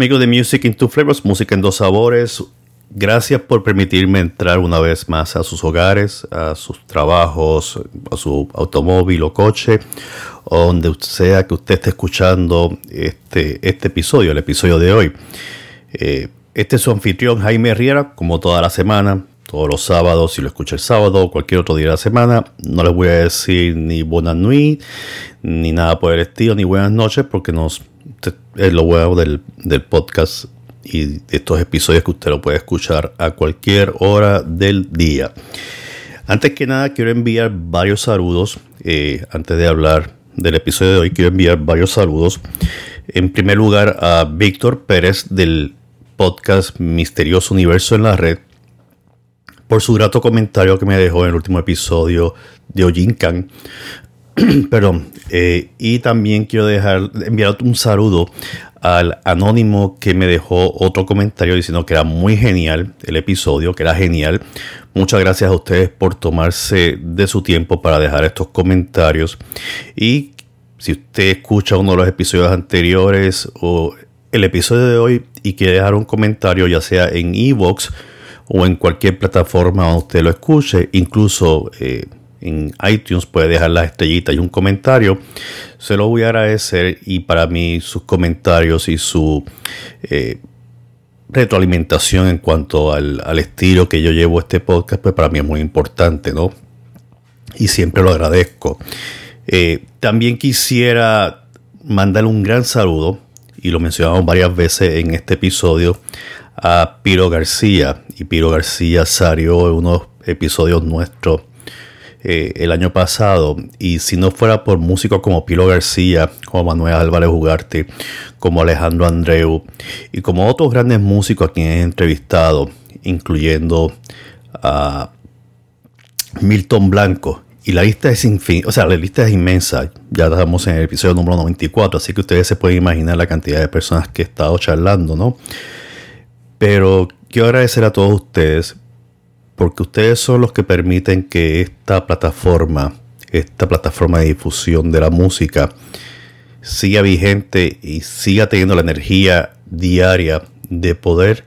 Amigos de Music in Two Flavors, música en dos sabores. Gracias por permitirme entrar una vez más a sus hogares, a sus trabajos, a su automóvil o coche, o donde sea que usted esté escuchando este, este episodio, el episodio de hoy. Eh, este es su anfitrión Jaime Riera, como toda la semana, todos los sábados, si lo escucha el sábado o cualquier otro día de la semana. No les voy a decir ni buenas nuit, ni nada por el estilo, ni buenas noches, porque nos, es lo bueno del, podcast y de estos episodios que usted lo puede escuchar a cualquier hora del día. Antes que nada, quiero enviar varios saludos. Eh, antes de hablar del episodio de hoy, quiero enviar varios saludos. En primer lugar, a Víctor Pérez del podcast Misterioso Universo en la Red por su grato comentario que me dejó en el último episodio de Ojinkan. Perdón. Eh, y también quiero dejar, enviar un saludo al anónimo que me dejó otro comentario diciendo que era muy genial el episodio, que era genial. Muchas gracias a ustedes por tomarse de su tiempo para dejar estos comentarios. Y si usted escucha uno de los episodios anteriores o el episodio de hoy y quiere dejar un comentario, ya sea en Evox o en cualquier plataforma donde usted lo escuche, incluso eh, en iTunes puede dejar la estrellita y un comentario. Se lo voy a agradecer y para mí sus comentarios y su eh, retroalimentación en cuanto al, estilo que yo llevo este podcast, pues para mí es muy importante, ¿no? Y siempre lo agradezco. Eh, también quisiera mandarle un gran saludo, y lo mencionamos varias veces en este episodio, a Piro García. Y Piro García salió en unos episodios nuestros eh, el año pasado. Y si no fuera por músicos como Piro García, como Manuel Álvarez Ugarte, como Alejandro Andreu y como otros grandes músicos a quienes he entrevistado, incluyendo a Milton Blanco. Y la lista es infin o sea, la lista es inmensa. Ya estamos en el episodio número 94, así que ustedes se pueden imaginar la cantidad de personas que he estado charlando, ¿no? Pero quiero agradecer a todos ustedes porque ustedes son los que permiten que esta plataforma, esta plataforma de difusión de la música, siga vigente y siga teniendo la energía diaria de poder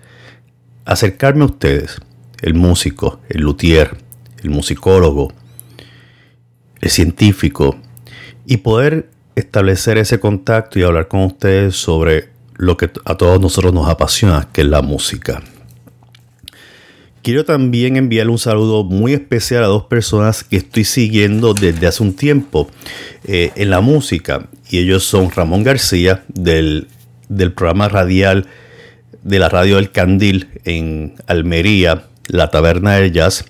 acercarme a ustedes, el músico, el luthier, el musicólogo, el científico, y poder establecer ese contacto y hablar con ustedes sobre lo que a todos nosotros nos apasiona, que es la música. Quiero también enviarle un saludo muy especial a dos personas que estoy siguiendo desde hace un tiempo eh, en la música. Y ellos son Ramón García del, del programa radial de la radio El Candil en Almería, La Taberna del Jazz.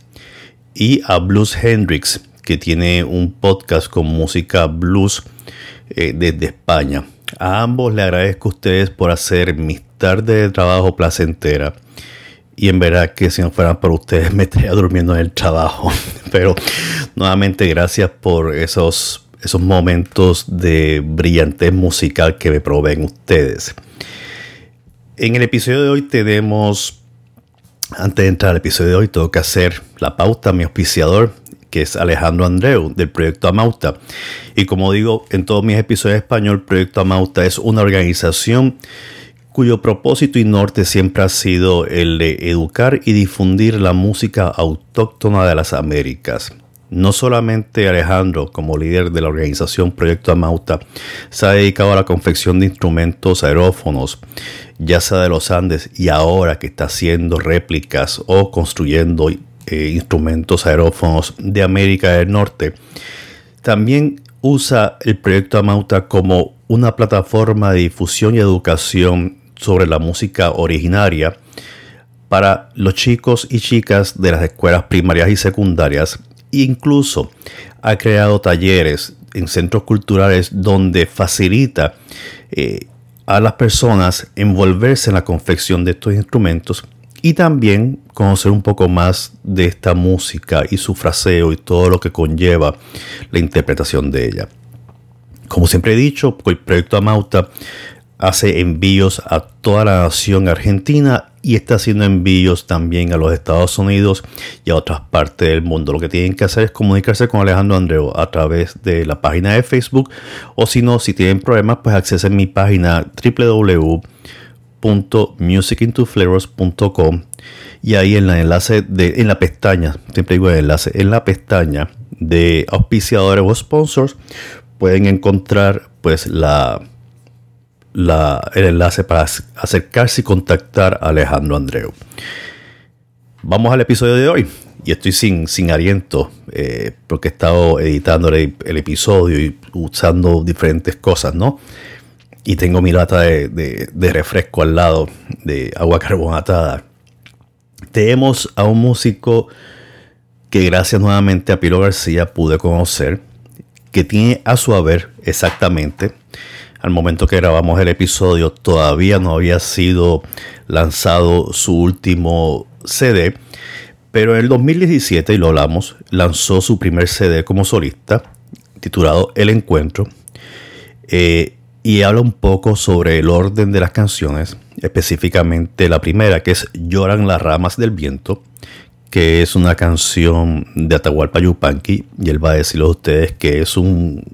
Y a Blues Hendrix, que tiene un podcast con música blues eh, desde España. A ambos le agradezco a ustedes por hacer mis tardes de trabajo placentera. Y en verdad que si no fueran por ustedes me estaría durmiendo en el trabajo. Pero nuevamente gracias por esos, esos momentos de brillantez musical que me proveen ustedes. En el episodio de hoy tenemos, antes de entrar al episodio de hoy, tengo que hacer la pauta, mi auspiciador, que es Alejandro Andreu del Proyecto Amauta. Y como digo en todos mis episodios de español, Proyecto Amauta es una organización cuyo propósito y norte siempre ha sido el de educar y difundir la música autóctona de las Américas. No solamente Alejandro, como líder de la organización Proyecto Amauta, se ha dedicado a la confección de instrumentos aerófonos, ya sea de los Andes, y ahora que está haciendo réplicas o construyendo eh, instrumentos aerófonos de América del Norte. También usa el proyecto Amauta como una plataforma de difusión y educación sobre la música originaria para los chicos y chicas de las escuelas primarias y secundarias. Incluso ha creado talleres en centros culturales donde facilita eh, a las personas envolverse en la confección de estos instrumentos y también conocer un poco más de esta música y su fraseo y todo lo que conlleva la interpretación de ella. Como siempre he dicho, el proyecto Amauta hace envíos a toda la nación argentina y está haciendo envíos también a los Estados Unidos y a otras partes del mundo. Lo que tienen que hacer es comunicarse con Alejandro Andreu a través de la página de Facebook o si no, si tienen problemas, pues accesen mi página www www.musicintoflavors.com y ahí en la enlace de en la pestaña, siempre digo enlace, en la pestaña de auspiciadores o sponsors pueden encontrar pues la, la el enlace para acercarse y contactar a Alejandro Andreu. Vamos al episodio de hoy y estoy sin, sin aliento eh, porque he estado editando el, episodio y usando diferentes cosas, ¿no? Y tengo mi lata de, refresco al lado de agua carbonatada. Tenemos a un músico que gracias nuevamente a Pilo García pude conocer, que tiene a su haber exactamente, al momento que grabamos el episodio, todavía no había sido lanzado su último CD, pero en el 2017, y lo hablamos, lanzó su primer CD como solista, titulado El Encuentro, eh, y habla un poco sobre el orden de las canciones, específicamente la primera, que es Lloran las ramas del viento, que es una canción de Atahualpa Yupanqui, y él va a decirle a ustedes que es un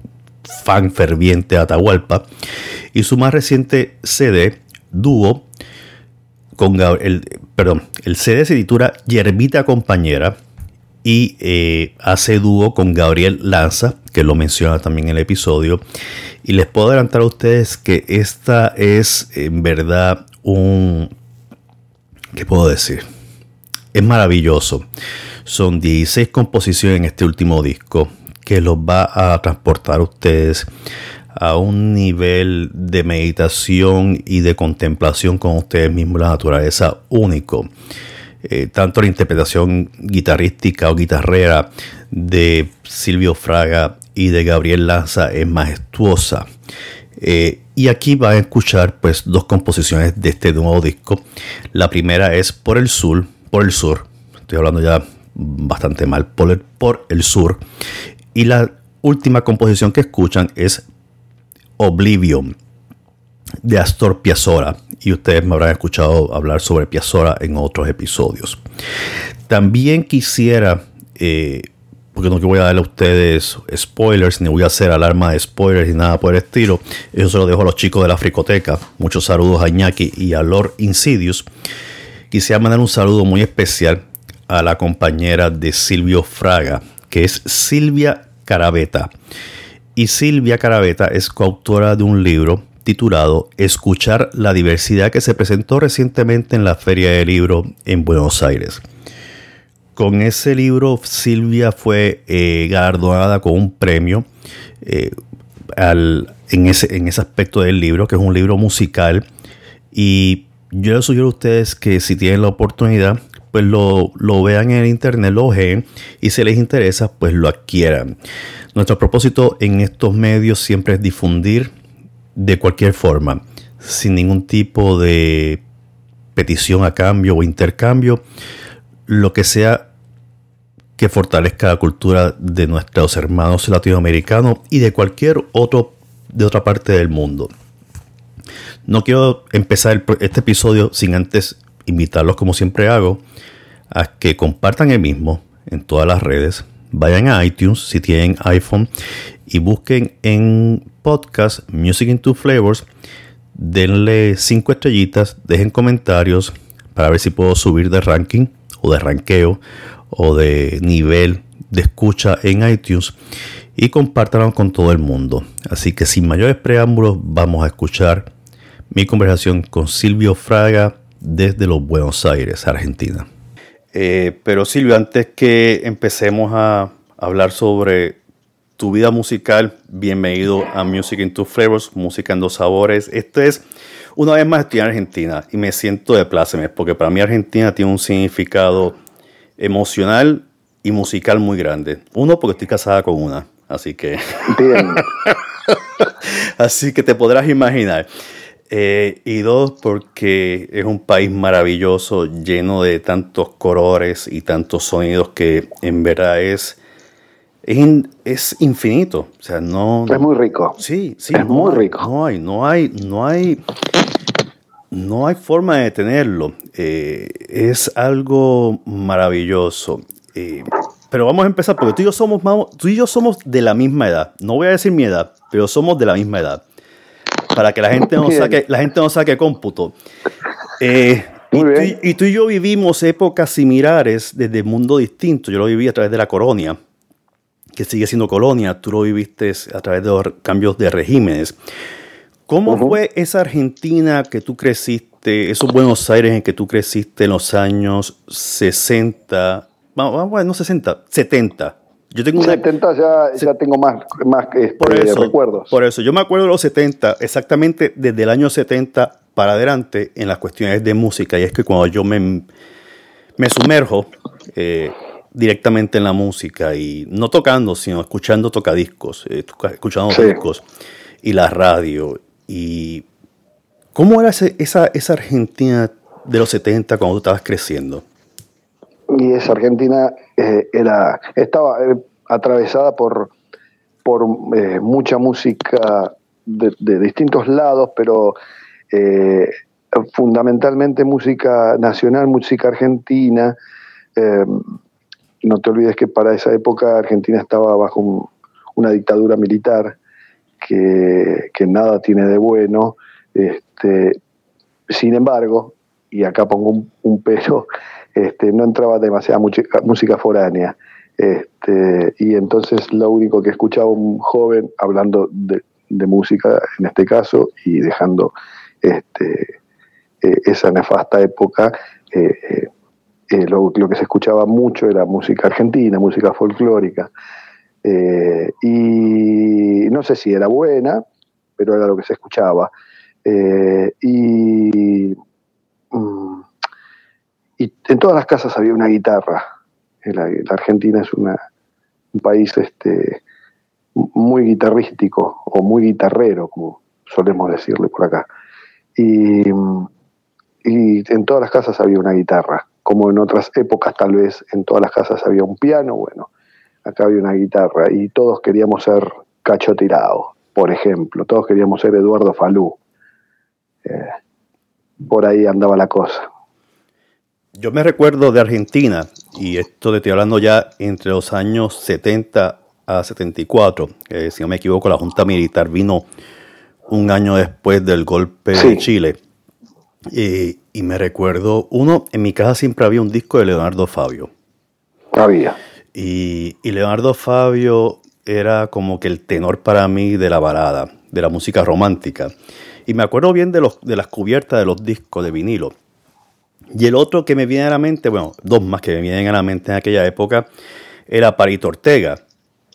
fan ferviente de Atahualpa, y su más reciente CD, Dúo, con el, perdón, el CD se titula Yerbita Compañera y eh, hace dúo con Gabriel Lanza, que lo menciona también en el episodio. Y les puedo adelantar a ustedes que esta es en verdad un... ¿Qué puedo decir? Es maravilloso. Son 16 composiciones en este último disco que los va a transportar a ustedes a un nivel de meditación y de contemplación con ustedes mismos, la naturaleza único. Eh, tanto la interpretación guitarrística o guitarrera de Silvio Fraga y de Gabriel Lanza es majestuosa. Eh, y aquí van a escuchar pues dos composiciones de este nuevo disco. La primera es Por el Sur, por el Sur. Estoy hablando ya bastante mal, por el, por el Sur. Y la última composición que escuchan es Oblivion de Astor Piazzolla y ustedes me habrán escuchado hablar sobre Piazzolla en otros episodios. También quisiera, eh, porque no voy a darle a ustedes spoilers, ni voy a hacer alarma de spoilers ni nada por el estilo, eso se lo dejo a los chicos de la Fricoteca. Muchos saludos a Iñaki y a Lord Insidious. Quisiera mandar un saludo muy especial a la compañera de Silvio Fraga, que es Silvia Carabeta y Silvia Carabeta es coautora de un libro titulado Escuchar la diversidad que se presentó recientemente en la Feria del Libro en Buenos Aires. Con ese libro Silvia fue eh, galardonada con un premio eh, en, ese, en ese aspecto del libro, que es un libro musical. Y yo les sugiero a ustedes que si tienen la oportunidad, pues lo, lo vean en el internet, lo ojeen y si les interesa, pues lo adquieran. Nuestro propósito en estos medios siempre es difundir de cualquier forma, sin ningún tipo de petición a cambio o intercambio, lo que sea que fortalezca la cultura de nuestros hermanos latinoamericanos y de cualquier otro de otra parte del mundo. No quiero empezar este episodio sin antes invitarlos, como siempre hago, a que compartan el mismo en todas las redes, vayan a iTunes si tienen iPhone y busquen en podcast Music into Flavors. Denle cinco estrellitas, dejen comentarios para ver si puedo subir de ranking o de ranqueo o de nivel de escucha en iTunes y compártanlo con todo el mundo. Así que sin mayores preámbulos vamos a escuchar mi conversación con Silvio Fraga desde los Buenos Aires, Argentina. Eh, pero Silvio, antes que empecemos a hablar sobre tu vida musical, bienvenido a Music in Two Flavors, Música en Dos Sabores. Esto es, una vez más estoy en Argentina y me siento de pláceme, porque para mí Argentina tiene un significado emocional y musical muy grande. Uno, porque estoy casada con una, así que... así que te podrás imaginar. Eh, y dos, porque es un país maravilloso, lleno de tantos colores y tantos sonidos que en verdad es, es, infinito. O sea, no, es muy rico. Sí, sí. Es muy rico. No hay, no hay, no hay, no hay forma de detenerlo. Eh, es algo maravilloso. Eh, pero vamos a empezar porque tú y yo somos tú y yo somos de la misma edad. No voy a decir mi edad, pero somos de la misma edad para que la gente no saque, la gente no saque cómputo. Eh, y, tú, y, yo vivimos épocas similares desde mundo distinto. Yo lo viví a través de la colonia, que sigue siendo colonia. Tú lo viviste a través de los cambios de regímenes. ¿Cómo fue esa Argentina que tú creciste, esos Buenos Aires en que tú creciste en los años 60, bueno, no 60, 70? Yo tengo 70 ya, ya tengo más, más este, por eso, recuerdos. Por eso, yo me acuerdo de los 70, exactamente desde el año 70 para adelante en las cuestiones de música. Y es que cuando yo me, me sumerjo eh, directamente en la música y no tocando, sino escuchando tocadiscos, eh, escuchando discos y la radio. Y ¿Cómo era esa, esa Argentina de los 70 cuando tú estabas creciendo? Y esa Argentina eh, era, estaba eh, atravesada por, por eh, mucha música de, distintos lados, pero fundamentalmente música nacional, música argentina. no te olvides que para esa época Argentina estaba bajo una dictadura militar que, nada tiene de bueno. Este, sin embargo, y acá pongo un, un pero, este, no entraba demasiada música, foránea. Este, y entonces lo único que escuchaba un joven hablando de, música en este caso y dejando este, eh, esa nefasta época, eh, eh, lo, que se escuchaba mucho era música argentina, música folclórica. y no sé si era buena, pero era lo que se escuchaba. y y en todas las casas había una guitarra. La, Argentina es un país este, muy guitarrístico o muy guitarrero, como solemos decirle por acá. Y, en todas las casas había una guitarra, como en otras épocas tal vez en todas las casas había un piano, bueno, acá había una guitarra y todos queríamos ser Cacho Tirado, por ejemplo, todos queríamos ser Eduardo Falú. Eh, por ahí andaba la cosa. Yo me recuerdo de Argentina, y esto de estoy hablando ya entre los años 70 a 74, que si no me equivoco, la Junta Militar vino un año después del golpe de Chile. Y, me recuerdo, uno, en mi casa siempre había un disco de Leonardo Fabio. Había. Y, y Leonardo Fabio era como que el tenor para mí de la balada, de la música romántica. Y me acuerdo bien de, los, de las cubiertas de los discos de vinilo y el otro que me viene a la mente, bueno, dos más que me vienen a la mente en aquella época, era Parito Ortega.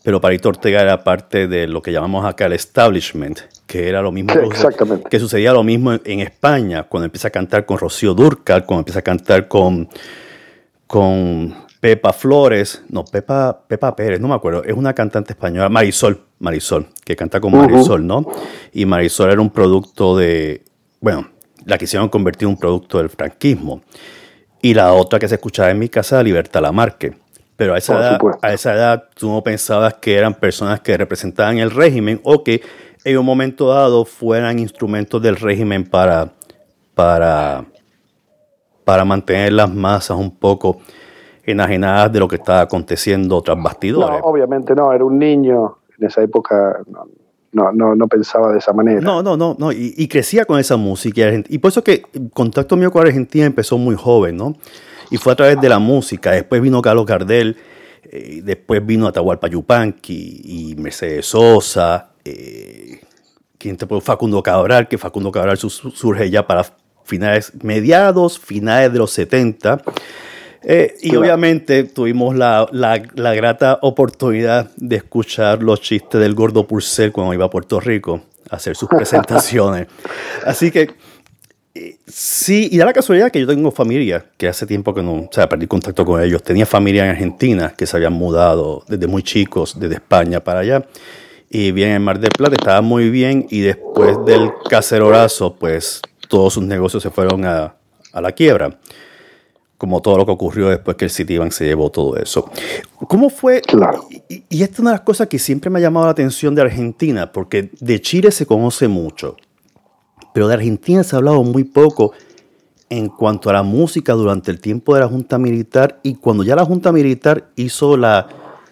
Pero Parito Ortega era parte de lo que llamamos acá el establishment, que era lo mismo que, sucedía lo mismo en, España, cuando empieza a cantar con Rocío Durcal, cuando empieza a cantar con, con Pepa Flores, no, Pepa, Pepa Pérez, no me acuerdo, es una cantante española, Marisol, Marisol, que canta con Marisol, ¿no? Y Marisol era un producto de, bueno, la quisieron convertir en un producto del franquismo. Y la otra que se escuchaba en mi casa, Libertad Lamarque. Pero a esa, edad, a esa edad tú no pensabas que eran personas que representaban el régimen o que en un momento dado fueran instrumentos del régimen para, para, para mantener las masas un poco enajenadas de lo que estaba aconteciendo tras bastidores. No, obviamente no, era un niño en esa época, no, no, no pensaba de esa manera. No, no, no, no. Y, crecía con esa música. Y por eso que el contacto mío con Argentina empezó muy joven, ¿no? Y fue a través de la música. Después vino Carlos Gardel, eh, después vino Atahualpa Yupanqui y Mercedes Sosa, eh, ¿quién te Facundo Cabral, que Facundo Cabral surge ya para finales, mediados, finales de los 70. Eh, y obviamente tuvimos la, grata oportunidad de escuchar los chistes del gordo Purcell cuando iba a Puerto Rico a hacer sus presentaciones. Así que eh, sí, y da la casualidad que yo tengo familia, que hace tiempo que no, o sea, perdí contacto con ellos. Tenía familia en Argentina que se habían mudado desde muy chicos, desde España para allá. Y bien en Mar del Plata, estaba muy bien. Y después del cacerorazo, pues todos sus negocios se fueron a, a la quiebra como todo lo que ocurrió después que el Citibank se llevó todo eso. ¿Cómo fue? Claro. Y, y, esta es una de las cosas que siempre me ha llamado la atención de Argentina, porque de Chile se conoce mucho, pero de Argentina se ha hablado muy poco en cuanto a la música durante el tiempo de la Junta Militar y cuando ya la Junta Militar hizo la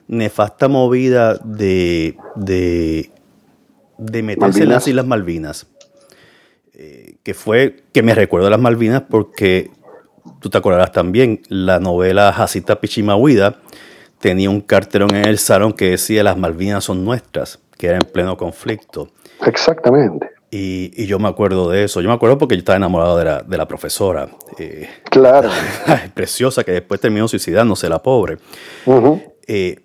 nefasta movida de, de, de meterse en las Islas Malvinas. eh, que fue que me recuerdo de las Malvinas porque tú te acordarás también, la novela Jacita Pichimahuida tenía un cartelón en el salón que decía las Malvinas son nuestras, que era en pleno conflicto. Exactamente. Y, yo me acuerdo de eso. Yo me acuerdo porque yo estaba enamorado de la, de la profesora. Eh, claro. preciosa, que después terminó suicidándose, la pobre. Eh,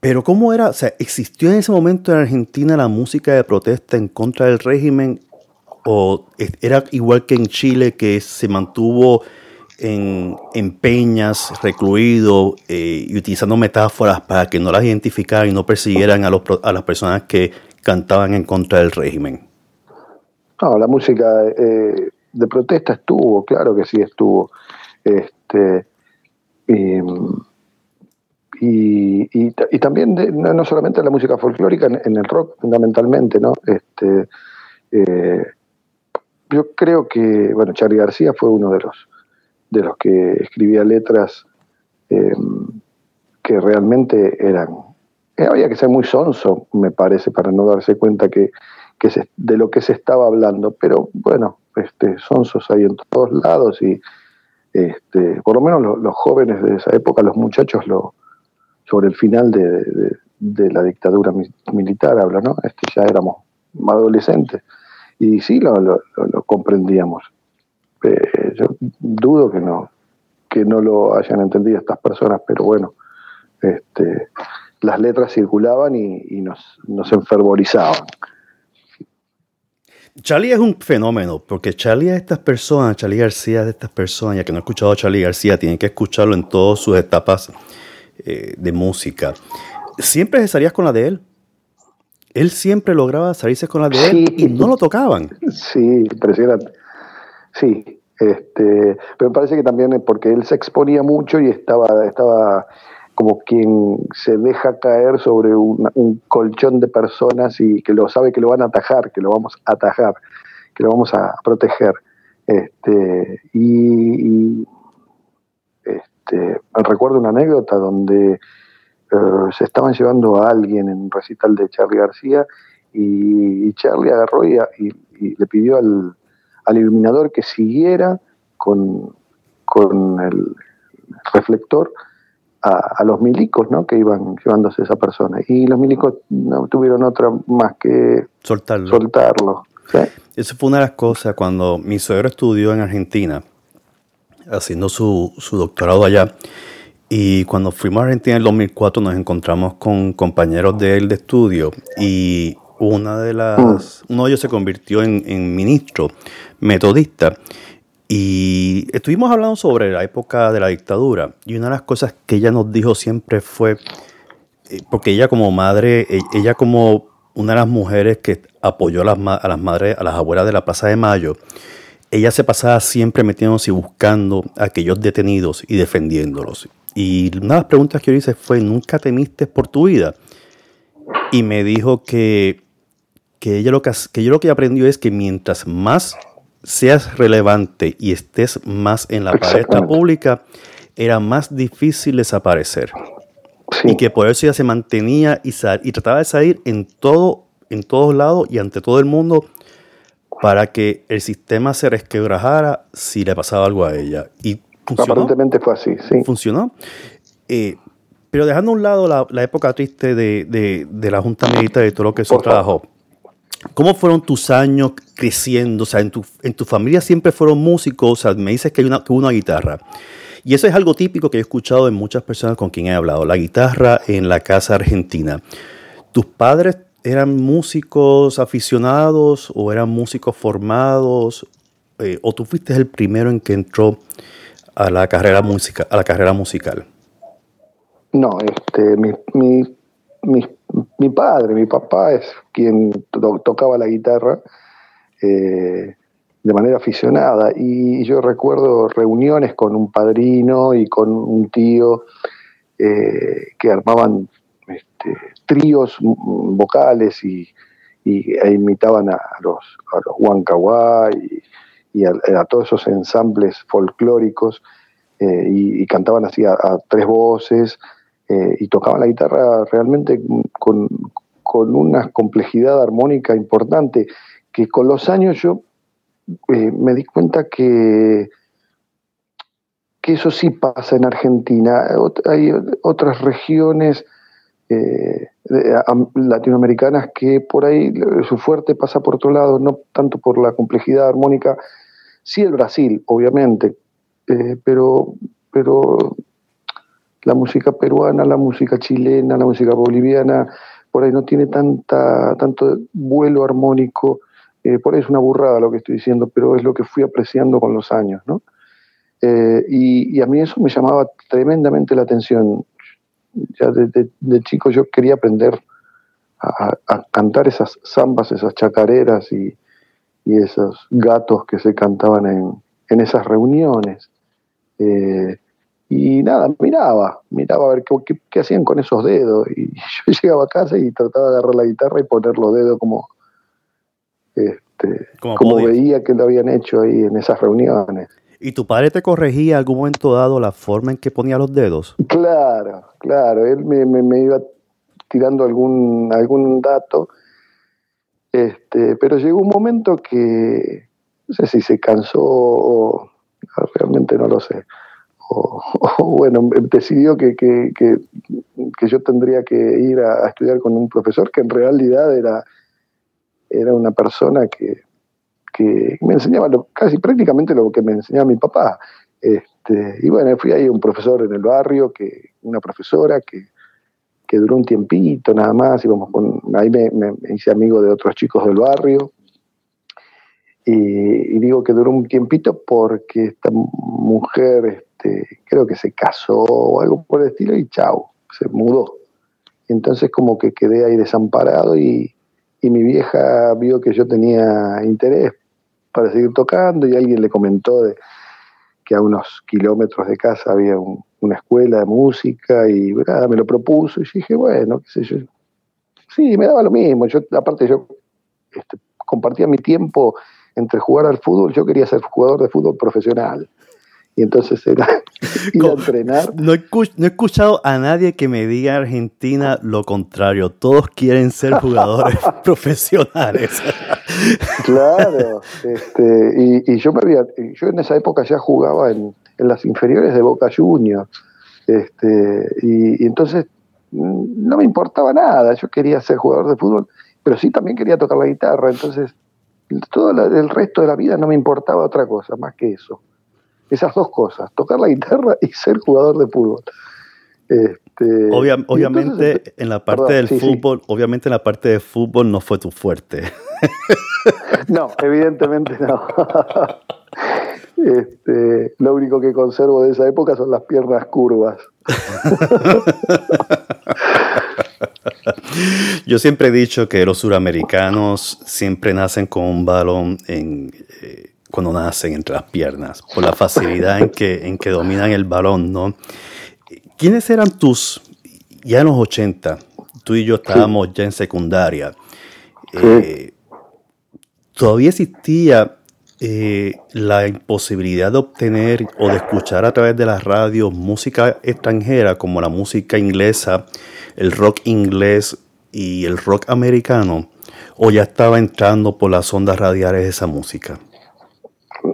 pero ¿cómo era? O sea, ¿existió en ese momento en Argentina la música de protesta en contra del régimen? ¿O era igual que en Chile, que se mantuvo en, peñas, recluido eh, y utilizando metáforas para que no las identificaran y no persiguieran a, los, a las personas que cantaban en contra del régimen? No, la música eh, de protesta estuvo, claro que sí estuvo. Este, y, también no, solamente la música folclórica, en, el rock fundamentalmente, ¿no? Este, eh, yo creo que, bueno, Charlie García fue uno de los, de los que escribía letras em, que realmente eran... Eh, había que ser muy sonso, me parece, para no darse cuenta que, de lo que se estaba hablando, pero bueno, este, sonsos hay en todos lados y este, por lo menos los jóvenes de esa época, los muchachos, lo, sobre el final de, la dictadura militar habla, ¿no? Este, ya éramos adolescentes y sí lo, comprendíamos. Eh, yo dudo que no, que no lo hayan entendido estas personas, pero bueno, este, las letras circulaban y, nos, nos enfervorizaban. Charlie es un fenómeno, porque Charlie es estas personas, Charlie García es de estas personas, ya que no he escuchado a Charlie García, tienen que escucharlo en todas sus etapas eh, de música. Siempre se salías con la de él. Él siempre lograba salirse con la de él y no lo tocaban. Sí, impresionante. Sí, este, pero me parece que también porque él se exponía mucho y estaba, estaba como quien se deja caer sobre un colchón de personas y que lo sabe que lo van a atajar, que lo vamos a atajar, que lo vamos a proteger. Este, y, este, recuerdo una anécdota donde eh, se estaban llevando a alguien en un recital de Charlie García y, Charlie agarró y, le pidió al, iluminador que siguiera con, con el reflector a, los milicos ¿no? que iban llevándose a esa persona. Y los milicos no tuvieron otra más que soltarlo. soltarlo Eso fue una de las cosas cuando mi suegro estudió en Argentina, haciendo su, su doctorado allá. Y cuando fuimos a Argentina en el 2004 nos encontramos con compañeros de él de estudio y una de las, mm. uno de ellos se convirtió en, en ministro metodista y estuvimos hablando sobre la época de la dictadura y una de las cosas que ella nos dijo siempre fue, eh, porque ella como madre, e, ella como una de las mujeres que apoyó a las, a las madres, a las abuelas de la Plaza de Mayo, ella se pasaba siempre metiéndose y buscando a aquellos detenidos y defendiéndolos. Y una de las preguntas que yo hice fue, ¿nunca temiste por tu vida? Y me dijo que, que, ella lo que, que yo lo que aprendió es que mientras más seas relevante y estés más en la palestra pública, era más difícil desaparecer. Y que por eso ella se mantenía y, y trataba de salir en todo, en todos lados y ante todo el mundo para que el sistema se resquebrajara si le pasaba algo a ella. Y funcionó. Aparentemente fue así, sí. Funcionó. Eh, pero dejando a un lado la, época triste de, la Junta Militar y todo lo que eso trabajó, ¿Cómo fueron tus años creciendo? O sea, en tu, en tu familia siempre fueron músicos, o sea, me dices que hay una, una guitarra. Y eso es algo típico que he escuchado en muchas personas con quien he hablado, la guitarra en la casa argentina. ¿Tus padres eran músicos aficionados o eran músicos formados? Eh, ¿O tú fuiste el primero en que entró a la carrera, a la carrera musical? No, este, mi, mis mi padre, mi papá es quien tocaba la guitarra eh, de manera aficionada. Y yo recuerdo reuniones con un padrino y con un tío eh, que armaban este, tríos vocales y, e imitaban a, los, a los y, a, todos esos ensambles folclóricos eh, y, cantaban así a tres voces eh, y tocaban la guitarra realmente con, una complejidad armónica importante que con los años yo eh, me di cuenta que, que eso sí pasa en Argentina. Hay otras regiones eh, latinoamericanas que por ahí su fuerte pasa por otro lado, no tanto por la complejidad armónica, sí el Brasil, obviamente, pero, pero la música peruana, la música chilena, la música boliviana, por ahí no tiene tanta, tanto vuelo armónico, eh, por ahí es una burrada lo que estoy diciendo, pero es lo que fui apreciando con los años, ¿no? y, a mí eso me llamaba tremendamente la atención ya de, chico yo quería aprender a, cantar esas zambas, esas chacareras y, esos gatos que se cantaban en, esas reuniones. Eh, y nada, miraba, miraba a ver qué, hacían con esos dedos. Y yo llegaba a casa y trataba de agarrar la guitarra y poner los dedos como, este, como veía que lo habían hecho ahí en esas reuniones. ¿Y tu padre te corregía en algún momento dado la forma en que ponía los dedos? Claro, claro. Él me, iba tirando algún, algún dato. Este, pero llegó un momento que no sé si se cansó o realmente no lo sé. O, bueno, decidió que, que, que, yo tendría que ir a, a, estudiar con un profesor que en realidad era, era una persona que, me enseñaba casi prácticamente lo que me enseñaba mi papá. Este, y bueno, fui ahí un profesor en el barrio, que, una profesora que, que duró un tiempito nada más, íbamos con, ahí me, hice amigo de otros chicos del barrio. Y, digo que duró un tiempito porque esta mujer este, creo que se casó o algo por el estilo y chao, se mudó. Entonces como que quedé ahí desamparado y, mi vieja vio que yo tenía interés para seguir tocando y alguien le comentó de que a unos kilómetros de casa había una escuela de música y me lo propuso y dije, bueno, qué sé yo. Sí, me daba lo mismo. Yo, aparte, yo este, compartía mi tiempo entre jugar al fútbol. Yo quería ser jugador de fútbol profesional y entonces era ir a entrenar. No he, no he, escuchado a nadie que me diga Argentina lo contrario. Todos quieren ser jugadores profesionales. claro, este, y, y, yo me había, yo en esa época ya jugaba en, en las inferiores de Boca Juniors, este, y, y, entonces mm, no me importaba nada. Yo quería ser jugador de fútbol, pero sí también quería tocar la guitarra. Entonces todo el resto de la vida no me importaba otra cosa más que eso esas dos cosas, tocar la guitarra y ser jugador de fútbol. Este, obviamente en la parte del fútbol, obviamente en la parte de fútbol no fue tu fuerte. no, evidentemente no. Este, lo único que conservo de esa época son las piernas curvas. Yo siempre he dicho que los suramericanos siempre nacen con un balón en, eh, cuando nacen entre las piernas, por la facilidad en que, en que dominan el balón, ¿no? ¿Quiénes eran tus, ya en los 80, tú y yo estábamos ya en secundaria, eh, todavía existía eh, la imposibilidad de obtener o de escuchar a través de las radios música extranjera como la música inglesa, el rock inglés y el rock americano, o ya estaba entrando por las ondas radiales esa música?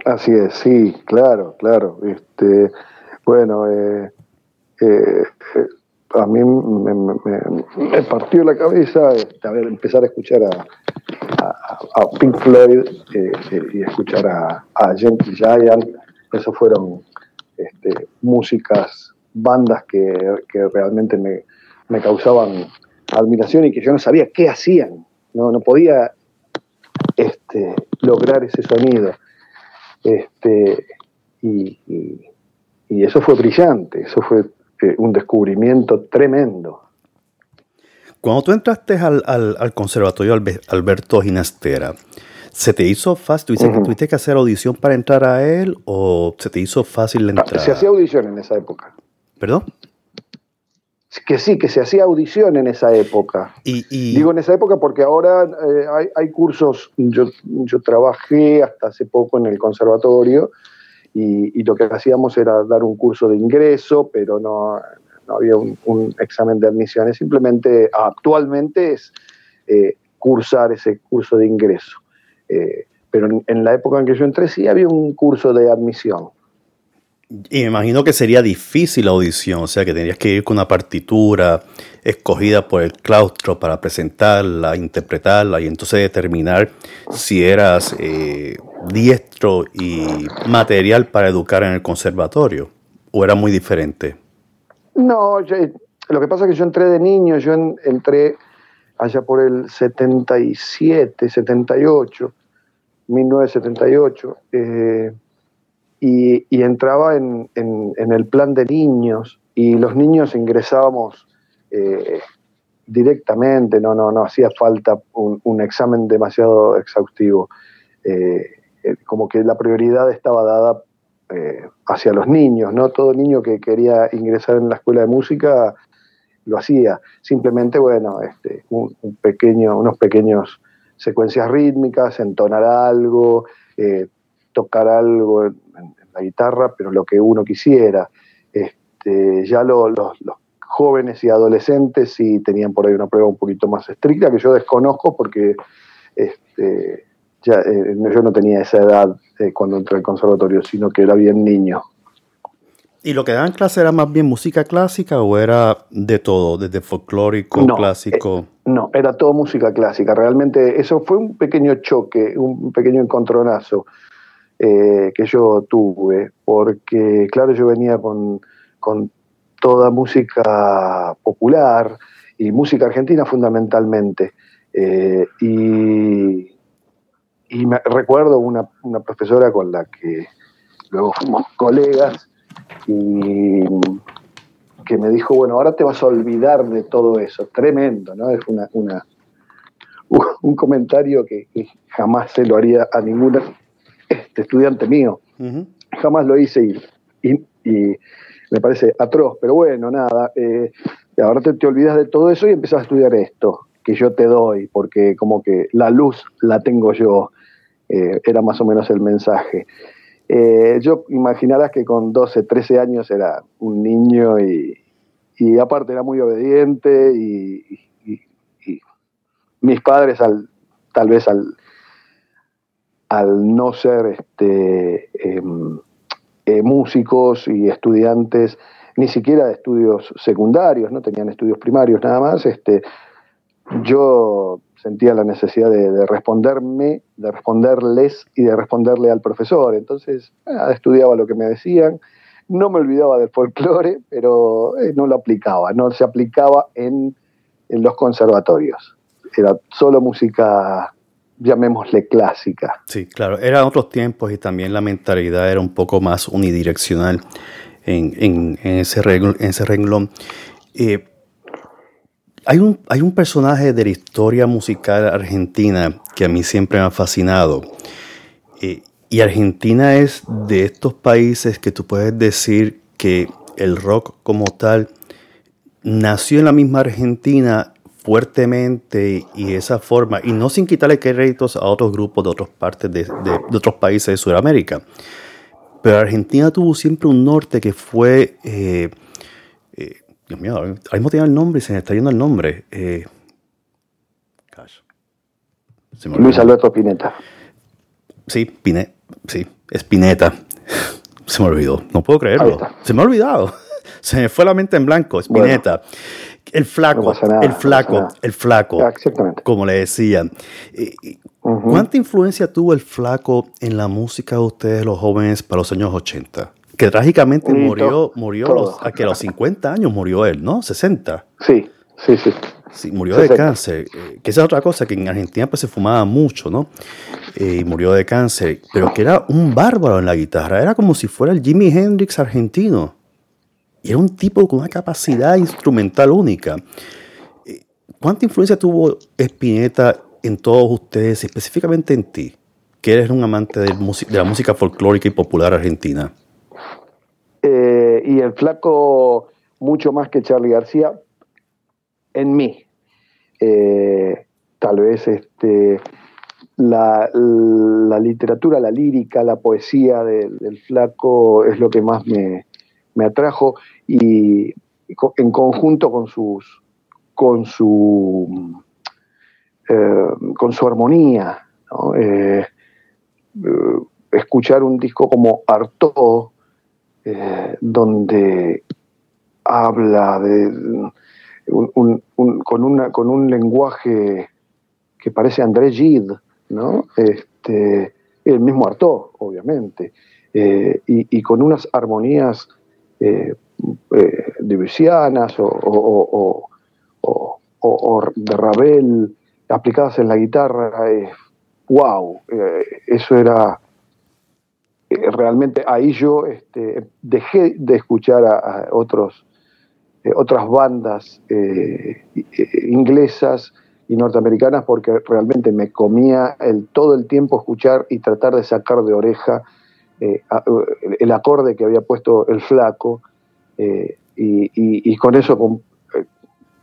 Así es, sí, claro, claro. Este, bueno, eh, eh, a mí me, partió la cabeza este, empezar a escuchar a, Pink Floyd eh, y escuchar a, a Gentle Giant. Esas fueron este, músicas, bandas que, realmente me, me, causaban admiración y que yo no sabía qué hacían. No, no podía este, lograr ese sonido. Este, y, eso fue brillante, eso fue eh, un descubrimiento tremendo. Cuando tú entraste al, al, Conservatorio Alberto Ginastera, ¿se te hizo fácil? ¿Tuviste, que hacer audición para entrar a él o se te hizo fácil la entrada? Se hacía audición en esa época. ¿Perdón? Que sí, que se hacía audición en esa época. Y, Digo en esa época porque ahora eh, hay, cursos, yo, yo trabajé hasta hace poco en el conservatorio y, lo que hacíamos era dar un curso de ingreso, pero no, había un, examen de admisiones, simplemente actualmente es eh, cursar ese curso de ingreso. Eh, pero en, la época en que yo entré sí había un curso de admisión. Y me imagino que sería difícil la audición, o sea, que tendrías que ir con una partitura escogida por el claustro para presentarla, interpretarla y entonces determinar si eras eh, diestro y material para educar en el conservatorio, o era muy diferente. No, lo que pasa es que yo entré de niño, yo entré allá por el 77, 78, 1978, y, entraba en, el plan de niños, y los niños ingresábamos eh, directamente, no, no, no hacía falta un, examen demasiado exhaustivo. Eh, eh, como que la prioridad estaba dada hacia los niños, ¿no? Todo niño que quería ingresar en la escuela de música lo hacía. Simplemente, bueno, este, un, pequeño, unos pequeños secuencias rítmicas, entonar algo, tocar algo en, la guitarra, pero lo que uno quisiera. Este, ya los, jóvenes y adolescentes sí tenían por ahí una prueba un poquito más estricta, que yo desconozco porque este, ya, eh, yo no tenía esa edad eh, cuando entré al conservatorio, sino que era bien niño. ¿Y lo que daban clase era más bien música clásica o era de todo, desde folclórico, clásico? Eh, no, era todo música clásica. Realmente eso fue un pequeño choque, un pequeño encontronazo. Eh, que yo tuve, porque claro, yo venía con, toda música popular y música argentina fundamentalmente. Eh, y, me recuerdo una, profesora con la que luego fuimos colegas y que me dijo, bueno, ahora te vas a olvidar de todo eso. Tremendo, ¿no? Es una, un comentario que jamás se lo haría a ninguna este estudiante mío. Jamás lo hice y, me parece atroz, pero bueno, nada. Eh, ahora te, olvidas de todo eso y empiezas a estudiar esto que yo te doy, porque como que la luz la tengo yo, eh, era más o menos el mensaje. Eh, yo imaginarás que con 12, 13 años era un niño y, aparte era muy obediente y, mis padres al, tal vez al, al no ser este, em, eh, músicos y estudiantes, ni siquiera de estudios secundarios, no tenían estudios primarios nada más, este, yo sentía la necesidad de, responderme, de responderles y de responderle al profesor. Entonces, estudiaba lo que me decían, no me olvidaba del folclore, pero eh, no lo aplicaba, no se aplicaba en, en los conservatorios. Era solo música llamémosle clásica. Sí, claro, eran otros tiempos y también la mentalidad era un poco más unidireccional en, ese, renglón. Eh, hay, un, hay un personaje de la historia musical argentina que a mí siempre me ha fascinado. Eh, y Argentina es de estos países que tú puedes decir que el rock como tal nació en la misma Argentina fuertemente y esa forma, y no sin quitarle créditos a otros grupos de otras partes de, otros países de Sudamérica. Pero Argentina tuvo siempre un norte que fue, eh, eh, Dios mío, ahora mismo tiene el nombre y se me está yendo el nombre. Eh, Luis Alberto Pineta. Sí, Pine, sí, es Pineta. Se me olvidó, no puedo creerlo. Se me ha olvidado. Se me fue la mente en blanco, es Pineta. El flaco, el flaco, el flaco, como le decían. ¿Cuánta influencia tuvo el flaco en la música de ustedes, los jóvenes, para los años 80? Que trágicamente murió, murió a, que a los 50 años murió él, ¿no? 60. Sí, sí, sí. Sí, murió de cáncer, eh, que esa es otra cosa, que en Argentina pues se fumaba mucho, ¿no? Eh, y murió de cáncer, pero que era un bárbaro en la guitarra, era como si fuera el Jimi Hendrix argentino. Y era un tipo con una capacidad instrumental única. Eh, ¿Cuánta influencia tuvo Spinetta en todos ustedes, específicamente en ti, que eres un amante de, la música folclórica y popular argentina? Eh, y el flaco, mucho más que Charlie García, en mí. Eh, tal vez este, la, literatura, la lírica, la poesía del flaco es lo que más me, me atrajo y en conjunto con sus con su eh, con su armonía eh, escuchar un disco como Artaud, donde habla de con, una, con un lenguaje que parece André Gide, ¿no? Este, el mismo Artaud, obviamente, eh, y, con unas armonías eh, eh o, de Ravel aplicadas en la guitarra, wow, eh, eso era realmente ahí yo este, dejé de escuchar a otros eh, otras bandas eh, inglesas y norteamericanas porque realmente me comía el, todo el tiempo escuchar y tratar de sacar de oreja eh, el acorde que había puesto el flaco y, con eso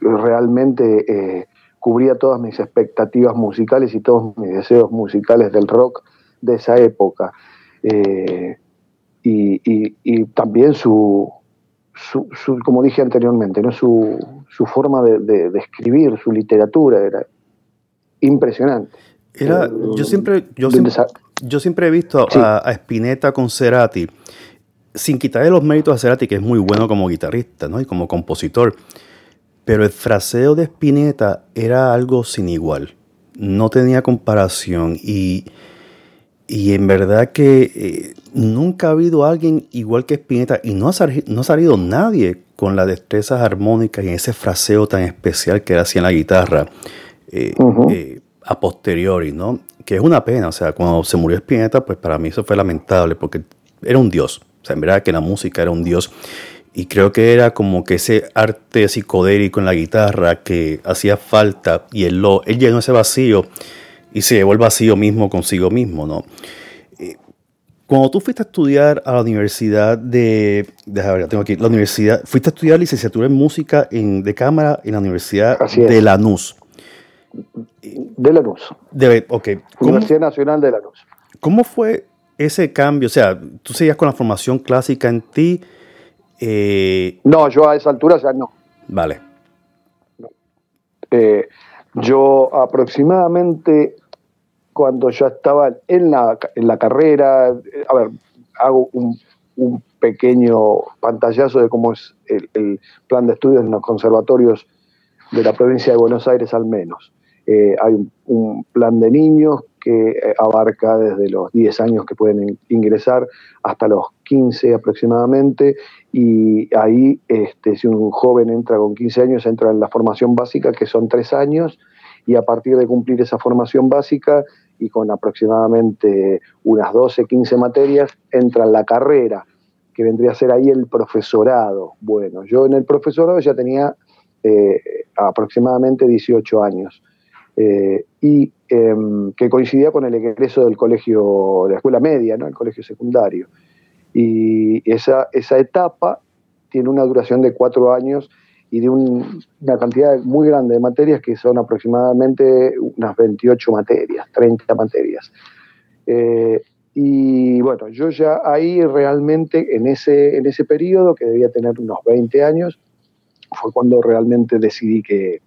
realmente cubría todas mis expectativas musicales y todos mis deseos musicales del rock de esa época. y, también su, su, como dije anteriormente, ¿no? su, forma de, escribir, su literatura era impresionante. Era, eh, yo, siempre, yo, siempre, he visto a, Spinetta con Cerati, sin quitarle los méritos a Cerati, que es muy bueno como guitarrista ¿no? y como compositor, pero el fraseo de Spinetta era algo sin igual, no tenía comparación y y en verdad que eh, nunca ha habido alguien igual que Spinetta y no ha, no ha salido nadie con las destrezas armónicas y ese fraseo tan especial que hacía en la guitarra. Eh, eh, a posteriori, ¿no? Que es una pena, o sea, cuando se murió Spinetta, pues para mí eso fue lamentable porque era un dios, o sea, en verdad que la música era un dios y creo que era como que ese arte psicodélico en la guitarra que hacía falta y él, lo, él llenó ese vacío y se llevó el vacío mismo consigo mismo, ¿no? Cuando tú fuiste a estudiar a la universidad de, déjame ver, tengo aquí, la universidad, fuiste a estudiar licenciatura en música en, de cámara en la Universidad de Lanús. De Lanús. De, ok. Universidad Nacional de Lanús. ¿Cómo fue ese cambio? O sea, tú seguías con la formación clásica en ti. Eh, no, yo a esa altura ya no. Vale. Eh, yo aproximadamente cuando ya estaba en la, en la carrera, a ver, hago un, pequeño pantallazo de cómo es el, plan de estudios en los conservatorios de la provincia de Buenos Aires al menos. Eh, hay un, plan de niños que eh, abarca desde los 10 años que pueden ingresar hasta los 15 aproximadamente. Y ahí este, si un joven entra con 15 años entra en la formación básica que son 3 años. Y a partir de cumplir esa formación básica y con aproximadamente unas 12, 15 materias, entra en la carrera, que vendría a ser ahí el profesorado. Bueno, yo en el profesorado ya tenía eh, aproximadamente 18 años eh, y em, que coincidía con el egreso del colegio, de la escuela media, ¿no? el colegio secundario. Y esa, esa etapa tiene una duración de cuatro años y de una cantidad muy grande de materias que son aproximadamente unas 28 materias, 30 materias. Eh, y bueno, yo ya ahí realmente en ese, en ese periodo, que debía tener unos 20 años, fue cuando realmente decidí que,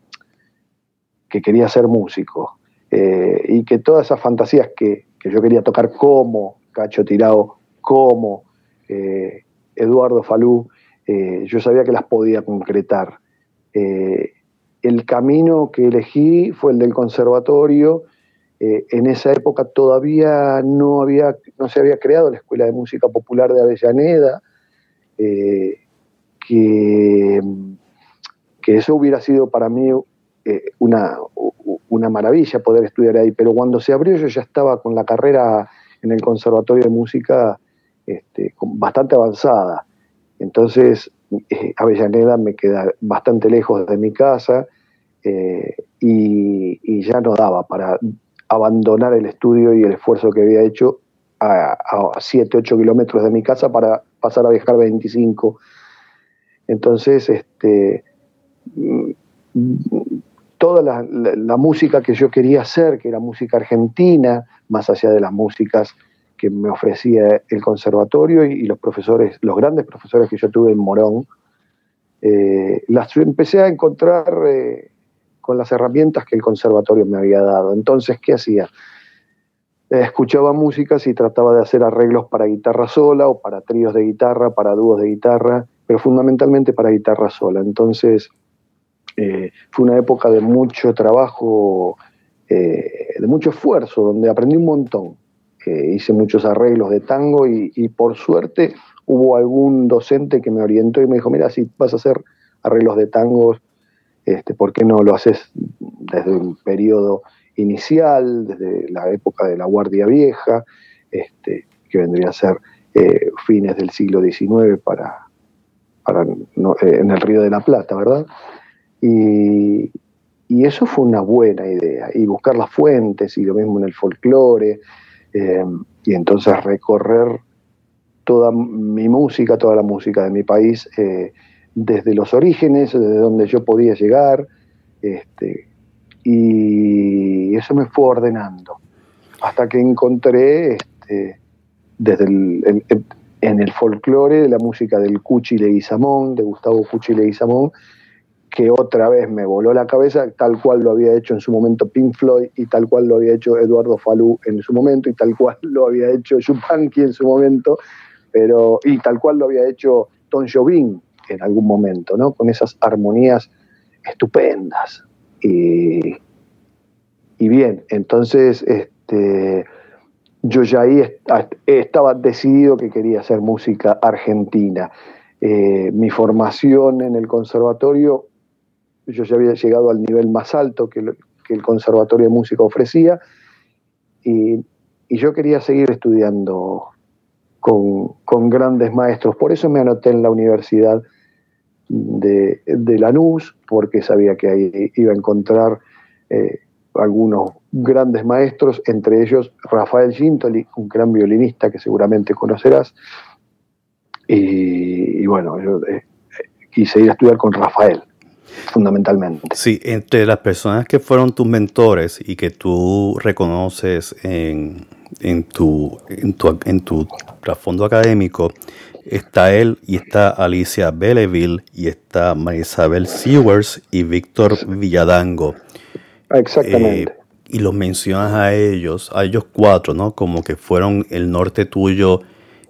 que quería ser músico eh, y que todas esas fantasías que, que, yo quería tocar como Cacho Tirao, como eh, Eduardo Falú, eh, yo sabía que las podía concretar. El camino que elegí fue el del conservatorio. En esa época todavía no, había, no se había creado la Escuela de Música Popular de Avellaneda, que, que, eso hubiera sido para mí una, una maravilla poder estudiar ahí, pero cuando se abrió yo ya estaba con la carrera en el Conservatorio de Música este, bastante avanzada. Entonces, eh, Avellaneda me queda bastante lejos de mi casa eh, y, ya no daba para abandonar el estudio y el esfuerzo que había hecho a, 7, 8 kilómetros de mi casa para pasar a viajar 25. Entonces, este, toda la, música que yo quería hacer, que era música argentina, más allá de las músicas que me ofrecía el conservatorio y, los profesores, los grandes profesores que yo tuve en Morón, eh, las empecé a encontrar eh, con las herramientas que el conservatorio me había dado. Entonces, ¿qué hacía? escuchaba músicas y trataba de hacer arreglos para guitarra sola o para tríos de guitarra, para dúos de guitarra, pero fundamentalmente para guitarra sola. Entonces eh, fue una época de mucho trabajo, eh, de mucho esfuerzo, donde aprendí un montón. Hice muchos arreglos de tango y, por suerte hubo algún docente que me orientó y me dijo, mira, si vas a hacer arreglos de tangos, este, ¿por qué no lo haces desde un periodo inicial, desde la época de la Guardia Vieja, este, que vendría a ser eh, fines del siglo XIX para, en el Río de la Plata, ¿verdad? Y, eso fue una buena idea, y buscar las fuentes, y lo mismo en el folclore, eh, y entonces recorrer toda mi música, toda la música de mi país, desde los orígenes, desde donde yo podía llegar, este, y eso me fue ordenando hasta que encontré este, desde el, en el folclore la música del Cuchi Leguizamón, de Gustavo Cuchi Leguizamón, que otra vez me voló la cabeza, tal cual lo había hecho en su momento Pink Floyd y tal cual lo había hecho Eduardo Falú en su momento y tal cual lo había hecho Yupanqui en su momento, pero y tal cual lo había hecho Tom Jobim en algún momento, ¿no? Con esas armonías estupendas. Y, bien, entonces este, yo ya ahí estaba decidido que quería hacer música argentina. Eh, mi formación en el conservatorio, yo ya había llegado al nivel más alto que, el conservatorio de música ofrecía y, yo quería seguir estudiando con, grandes maestros. Por eso me anoté en la universidad de, de Lanús, porque sabía que ahí iba a encontrar eh, algunos grandes maestros, entre ellos Rafael Gintoli, un gran violinista que seguramente conocerás. Y, bueno, yo eh, quise ir a estudiar con Rafael, fundamentalmente. Sí, entre las personas que fueron tus mentores y que tú reconoces en, en tu, en tu, en tu trasfondo académico, está él y está Alicia Belleville y está Marisabel Sewers y Víctor Villadango. Exactamente. Eh, y los mencionas a ellos, a ellos cuatro, ¿no? Como que fueron el norte tuyo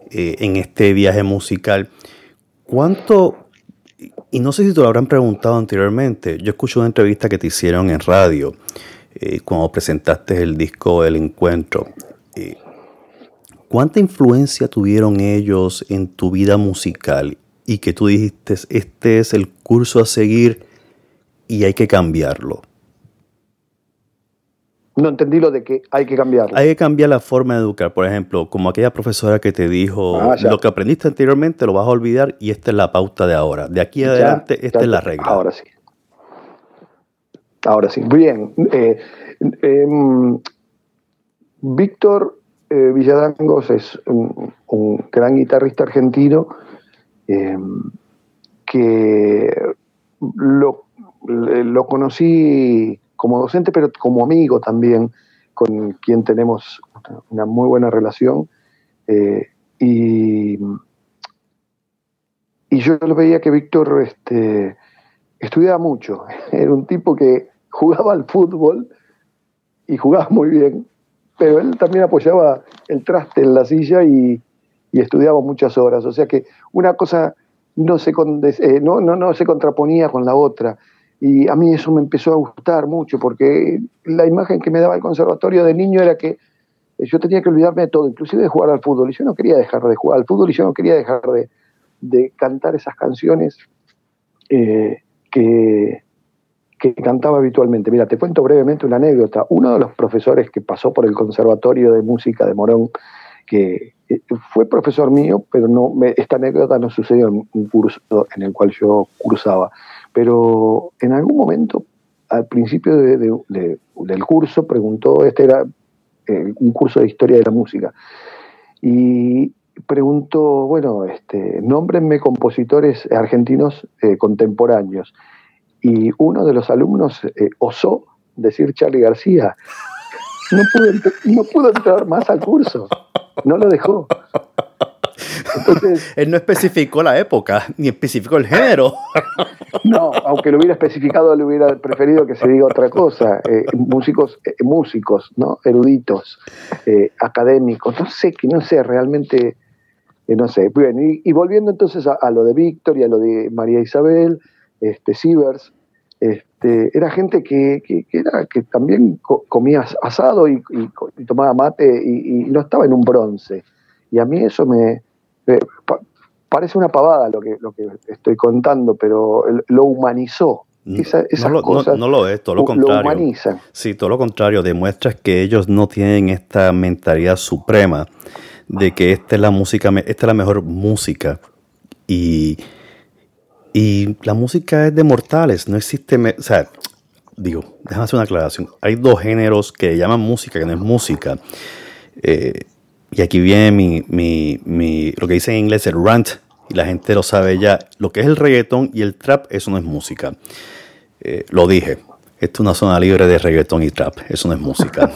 eh, en este viaje musical. ¿Cuánto, y no sé si te lo habrán preguntado anteriormente, yo escuché una entrevista que te hicieron en radio eh, cuando presentaste el disco El Encuentro. ¿Cuánta influencia tuvieron ellos en tu vida musical y que tú dijiste, este es el curso a seguir y hay que cambiarlo? No entendí lo de que hay que cambiarlo. Hay que cambiar la forma de educar. Por ejemplo, como aquella profesora que te dijo, ah, lo que aprendiste anteriormente lo vas a olvidar y esta es la pauta de ahora. De aquí adelante, esta es la regla. Ahora sí. Ahora sí. Bien. Eh, em, Víctor eh, Villadangos es un, gran guitarrista argentino eh, que lo, lo, conocí como docente, pero como amigo también, con quien tenemos una muy buena relación. Eh, y, y, yo lo veía que Víctor este, estudiaba mucho. Era un tipo que jugaba al fútbol y jugaba muy bien, pero él también apoyaba el traste en la silla y, estudiaba muchas horas. O sea que una cosa no se, eh, no, no, no se contraponía con la otra. Y a mí eso me empezó a gustar mucho, porque la imagen que me daba el conservatorio de niño era que yo tenía que olvidarme de todo, inclusive de jugar al fútbol. Y yo no quería dejar de jugar al fútbol y yo no quería dejar de, cantar esas canciones eh, que, que cantaba habitualmente. Mira, te cuento brevemente una anécdota. Uno de los profesores que pasó por el Conservatorio de Música de Morón, que eh, fue profesor mío, pero no esta anécdota no sucedió en un curso en el cual yo cursaba. Pero en algún momento, al principio del curso, preguntó, este era eh, un curso de historia de la música, y preguntó, bueno, este, nómbrenme compositores argentinos eh, contemporáneos y uno de los alumnos eh, osó decir Charlie García. No pudo, no pudo entrar más al curso, no lo dejó. Entonces, Él no especificó la época, ni especificó el género. No, aunque lo hubiera especificado, le hubiera preferido que se diga otra cosa. Eh, músicos, eh, músicos, ¿no? Eruditos, eh, académicos, no sé, que no sé, realmente, no sé. Bien, y, volviendo entonces a, lo de Víctor y a lo de María Isabel, este, Sievers, este, era gente que, era, que también comía asado y, tomaba mate y, no estaba en un bronce. Y a mí eso me, parece una pavada lo que, lo que estoy contando, pero lo humanizó. no, lo, no, lo es, todo lo contrario. Lo humaniza. Sí, todo lo contrario, demuestra que ellos no tienen esta mentalidad suprema de que esta es la música, esta es la mejor música. Y, y la música es de mortales, no existe, o sea, digo, déjame hacer una aclaración. Hay dos géneros que llaman música, que no es música. Eh, y aquí viene mi, mi, mi, lo que dice en inglés el rant, y la gente lo sabe ya. Lo que es el reggaetón y el trap, eso no es música. Eh, lo dije, esta es una zona libre de reggaetón y trap, eso no es música.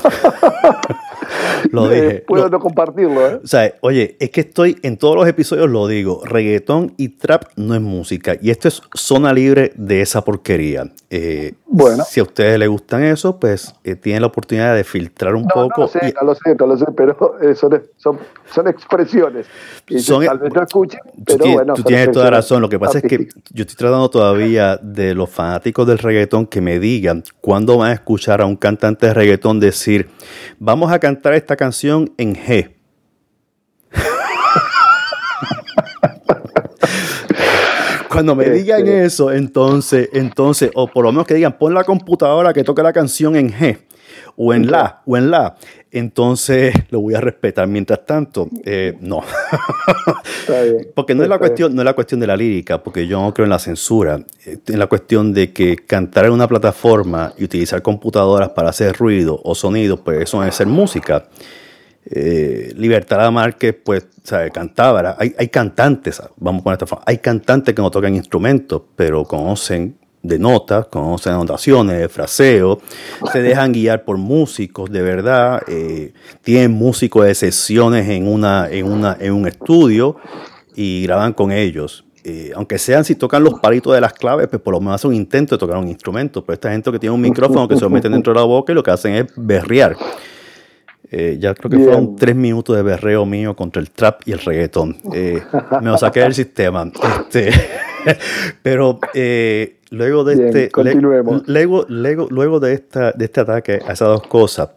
lo dije. Puedo no compartirlo, ¿eh? O sea, oye, es que estoy en todos los episodios lo digo, reggaetón y trap no es música. Y esto es zona libre de esa porquería. Eh, bueno. Si a ustedes les gustan eso, pues eh, tienen la oportunidad de filtrar un poco. No lo sé, no lo sé, no lo sé, pero eh, son, son, son, expresiones. son, tal vez no escuchen, pero tú, bueno. Tú tienes toda razón. Lo que pasa es que yo estoy tratando todavía de los fanáticos del reggaetón que me digan cuándo van a escuchar a un cantante de reggaetón decir, vamos a cantar esta canción en G. Cuando me digan este. eso, entonces, entonces, o por lo menos que digan, pon la computadora que toque la canción en G, o en la, o en la, entonces lo voy a respetar. Mientras tanto, eh, no. porque no es, la cuestión, no es la cuestión de la lírica, porque yo no creo en la censura. Es la cuestión de que cantar en una plataforma y utilizar computadoras para hacer ruido o sonido, pues eso es ser música eh, Libertad Márquez, pues, sabe, cantaba. Hay, hay cantantes, vamos poner esta forma, hay cantantes que no tocan instrumentos, pero conocen de notas, conocen anotaciones, de fraseo, se dejan guiar por músicos de verdad, eh, tienen músicos de sesiones en, una, en, una, en un estudio y graban con ellos. Eh, aunque sean si tocan los palitos de las claves, pues por lo menos hacen un intento de tocar un instrumento. Pero esta gente que tiene un micrófono que se lo meten dentro de la boca y lo que hacen es berrear. Eh, ya creo que fueron tres minutos de berreo mío contra el trap y el reggaetón. Eh, me lo saqué del sistema. Este, pero eh, luego de este. luego, luego, luego de, esta, de este ataque a esas dos cosas.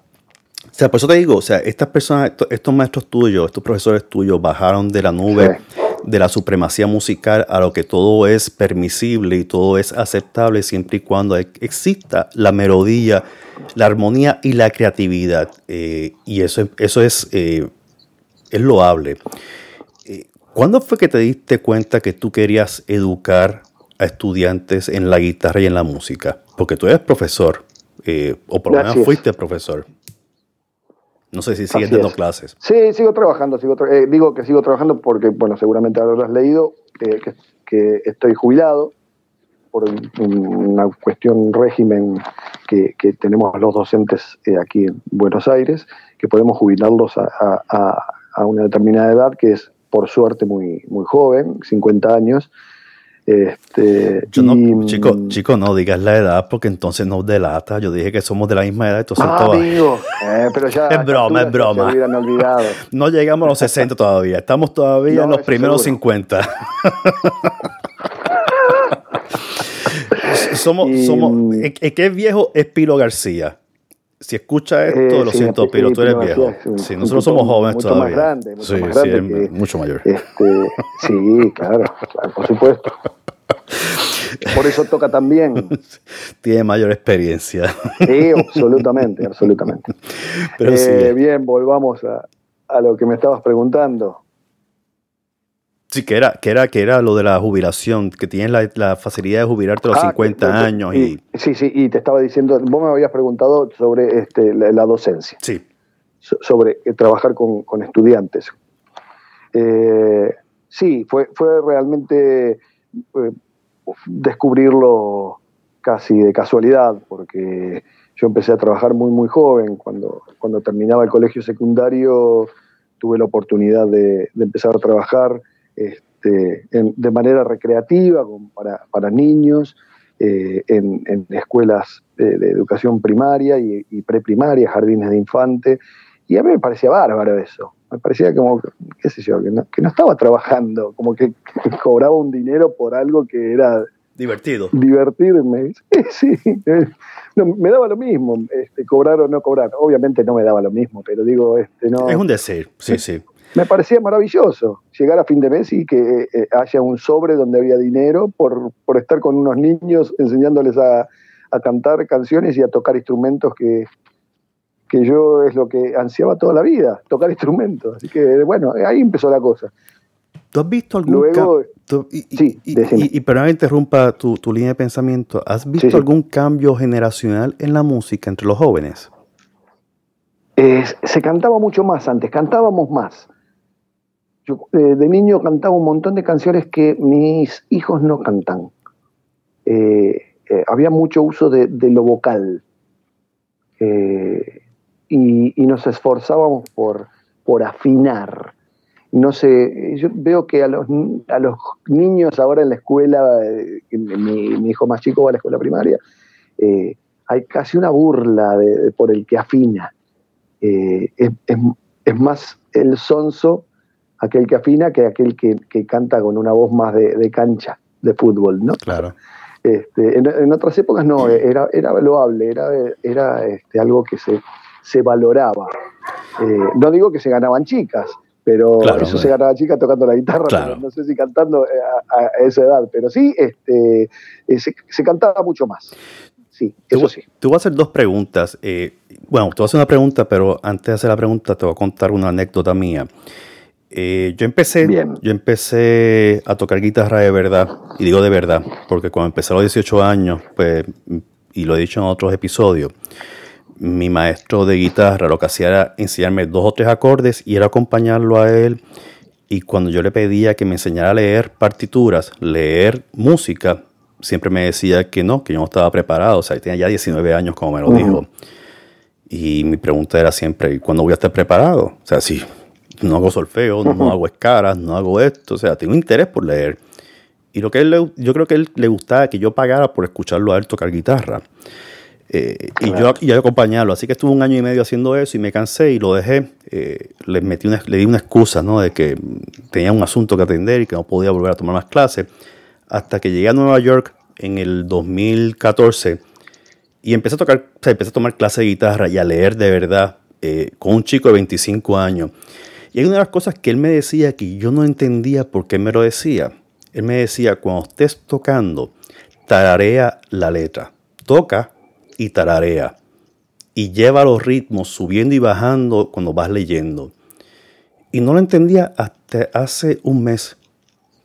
O sea, por eso te digo, o sea, estas personas, estos, maestros tuyos, estos profesores tuyos bajaron de la nube de la supremacía musical a lo que todo es permisible y todo es aceptable siempre y cuando exista la melodía, la armonía y la creatividad. Eh, y eso, eso es, eh, es loable. Eh, ¿Cuándo fue que te diste cuenta que tú querías educar a estudiantes en la guitarra y en la música? Porque tú eres profesor, o por lo menos fuiste profesor. No sé si sigues dando clases. Sí, sigo trabajando. Sigo eh, digo que sigo trabajando porque, bueno, seguramente habrás leído eh, que, estoy jubilado por una cuestión régimen que, tenemos los docentes eh, aquí en Buenos Aires, que podemos jubilarlos a, una determinada edad, que es por suerte muy, muy joven, 50 años, este, no, chico, chico, no digas la edad porque entonces nos delata. Yo dije que somos de la misma edad. Entonces ah, amigo, eh, pero ya es broma, es broma. no llegamos a los 60 todavía. Estamos todavía en los primeros 50. somos, somos, ¿Qué es viejo? Es Pilo García. Si escucha esto, eh, lo siento, pero tú eres viejo. Sí, nosotros somos jóvenes mucho todavía. Más grande, mucho más grande. mucho mayor. Este, sí, claro, por supuesto. Por eso toca también. Tiene mayor experiencia. Sí, absolutamente, absolutamente. Pero eh, Bien, volvamos a, a, lo que me estabas preguntando. Sí, que era, que era, que era lo de la jubilación, que tienes la, la facilidad de jubilarte a los 50 ah, años. Y, Sí, sí, y te estaba diciendo, vos me habías preguntado sobre este, la, docencia. Sí. sobre eh, trabajar con, con estudiantes. Eh, sí, fue, fue realmente eh, descubrirlo casi de casualidad, porque yo empecé a trabajar muy, muy joven. Cuando, cuando terminaba el colegio secundario, tuve la oportunidad de, empezar a trabajar este, de manera recreativa para, niños eh, en, escuelas de, educación primaria y, preprimaria, jardines de infante, y a mí me parecía bárbaro eso. Me parecía como, qué sé yo, que no, que no estaba trabajando, como que, cobraba un dinero por algo que era Divertido. Divertirme. Sí, sí. me daba lo mismo, este, cobrar o no cobrar. Obviamente no me daba lo mismo, pero digo, este, no. Es un deseo, sí, sí. Me parecía maravilloso llegar a fin de mes y que eh, haya un sobre donde había dinero por, por estar con unos niños enseñándoles a, a, cantar canciones y a tocar instrumentos que, que yo es lo que ansiaba toda la vida, tocar instrumentos. Así que bueno, ahí empezó la cosa. ¿Tú has visto algún Luego, y, sí, y, perdón interrumpa tu, línea de pensamiento. ¿Has visto algún cambio generacional en la música entre los jóvenes? se cantaba mucho más antes, cantábamos más. Yo eh, de niño cantaba un montón de canciones que mis hijos no cantan. Eh, eh, había mucho uso de, lo vocal. Y, nos esforzábamos por, por afinar no sé, yo veo que a los, a los niños ahora en la escuela, mi, hijo más chico va a la escuela primaria, hay casi una burla por el que afina. Es, más el sonso aquel que afina que aquel que, canta con una voz más de, cancha, de fútbol, ¿no? Claro. Este, en, otras épocas no, era, era loable, era, era este, algo que se, se valoraba. no digo que se ganaban chicas, pero eso se ganaba chica tocando la guitarra, no sé si cantando eh, a, esa edad, pero sí, este, eh, se, cantaba mucho más. Sí, eso sí. Te voy a hacer dos preguntas. Eh, bueno, te voy a hacer una pregunta, pero antes de hacer la pregunta te voy a contar una anécdota mía. Yo empecé, yo empecé a tocar guitarra de verdad, y digo de verdad, porque cuando empecé a los 18 años, pues, y lo he dicho en otros episodios, mi maestro de guitarra lo que hacía era enseñarme dos o tres acordes y era acompañarlo a él. Y cuando yo le pedía que me enseñara a leer partituras, leer música, siempre me decía que no, que yo no estaba preparado. O sea, tenía ya 19 años, como me lo dijo. Y mi pregunta era siempre, ¿cuándo voy a estar preparado? O sea, si no hago solfeo, no hago escalas, no hago esto. O sea, tengo interés por leer. Y lo que él, yo creo que él le gustaba que yo pagara por escucharlo a él tocar guitarra. Eh, y, yo, y yo acompañarlo. Así que estuve un año y medio haciendo eso y me cansé y lo dejé. Eh, le, metí una, le di una excusa ¿no? de que tenía un asunto que atender y que no podía volver a tomar más clases. Hasta que llegué a Nueva York en el 2014 y empecé a tocar, o sea, empecé a tomar clases de guitarra y a leer de verdad eh, con un chico de 25 años. Y hay una de las cosas que él me decía que yo no entendía por qué me lo decía. Él me decía, cuando estés tocando, tararea la letra. Toca y tararea. Y lleva los ritmos subiendo y bajando cuando vas leyendo. Y no lo entendía hasta hace un mes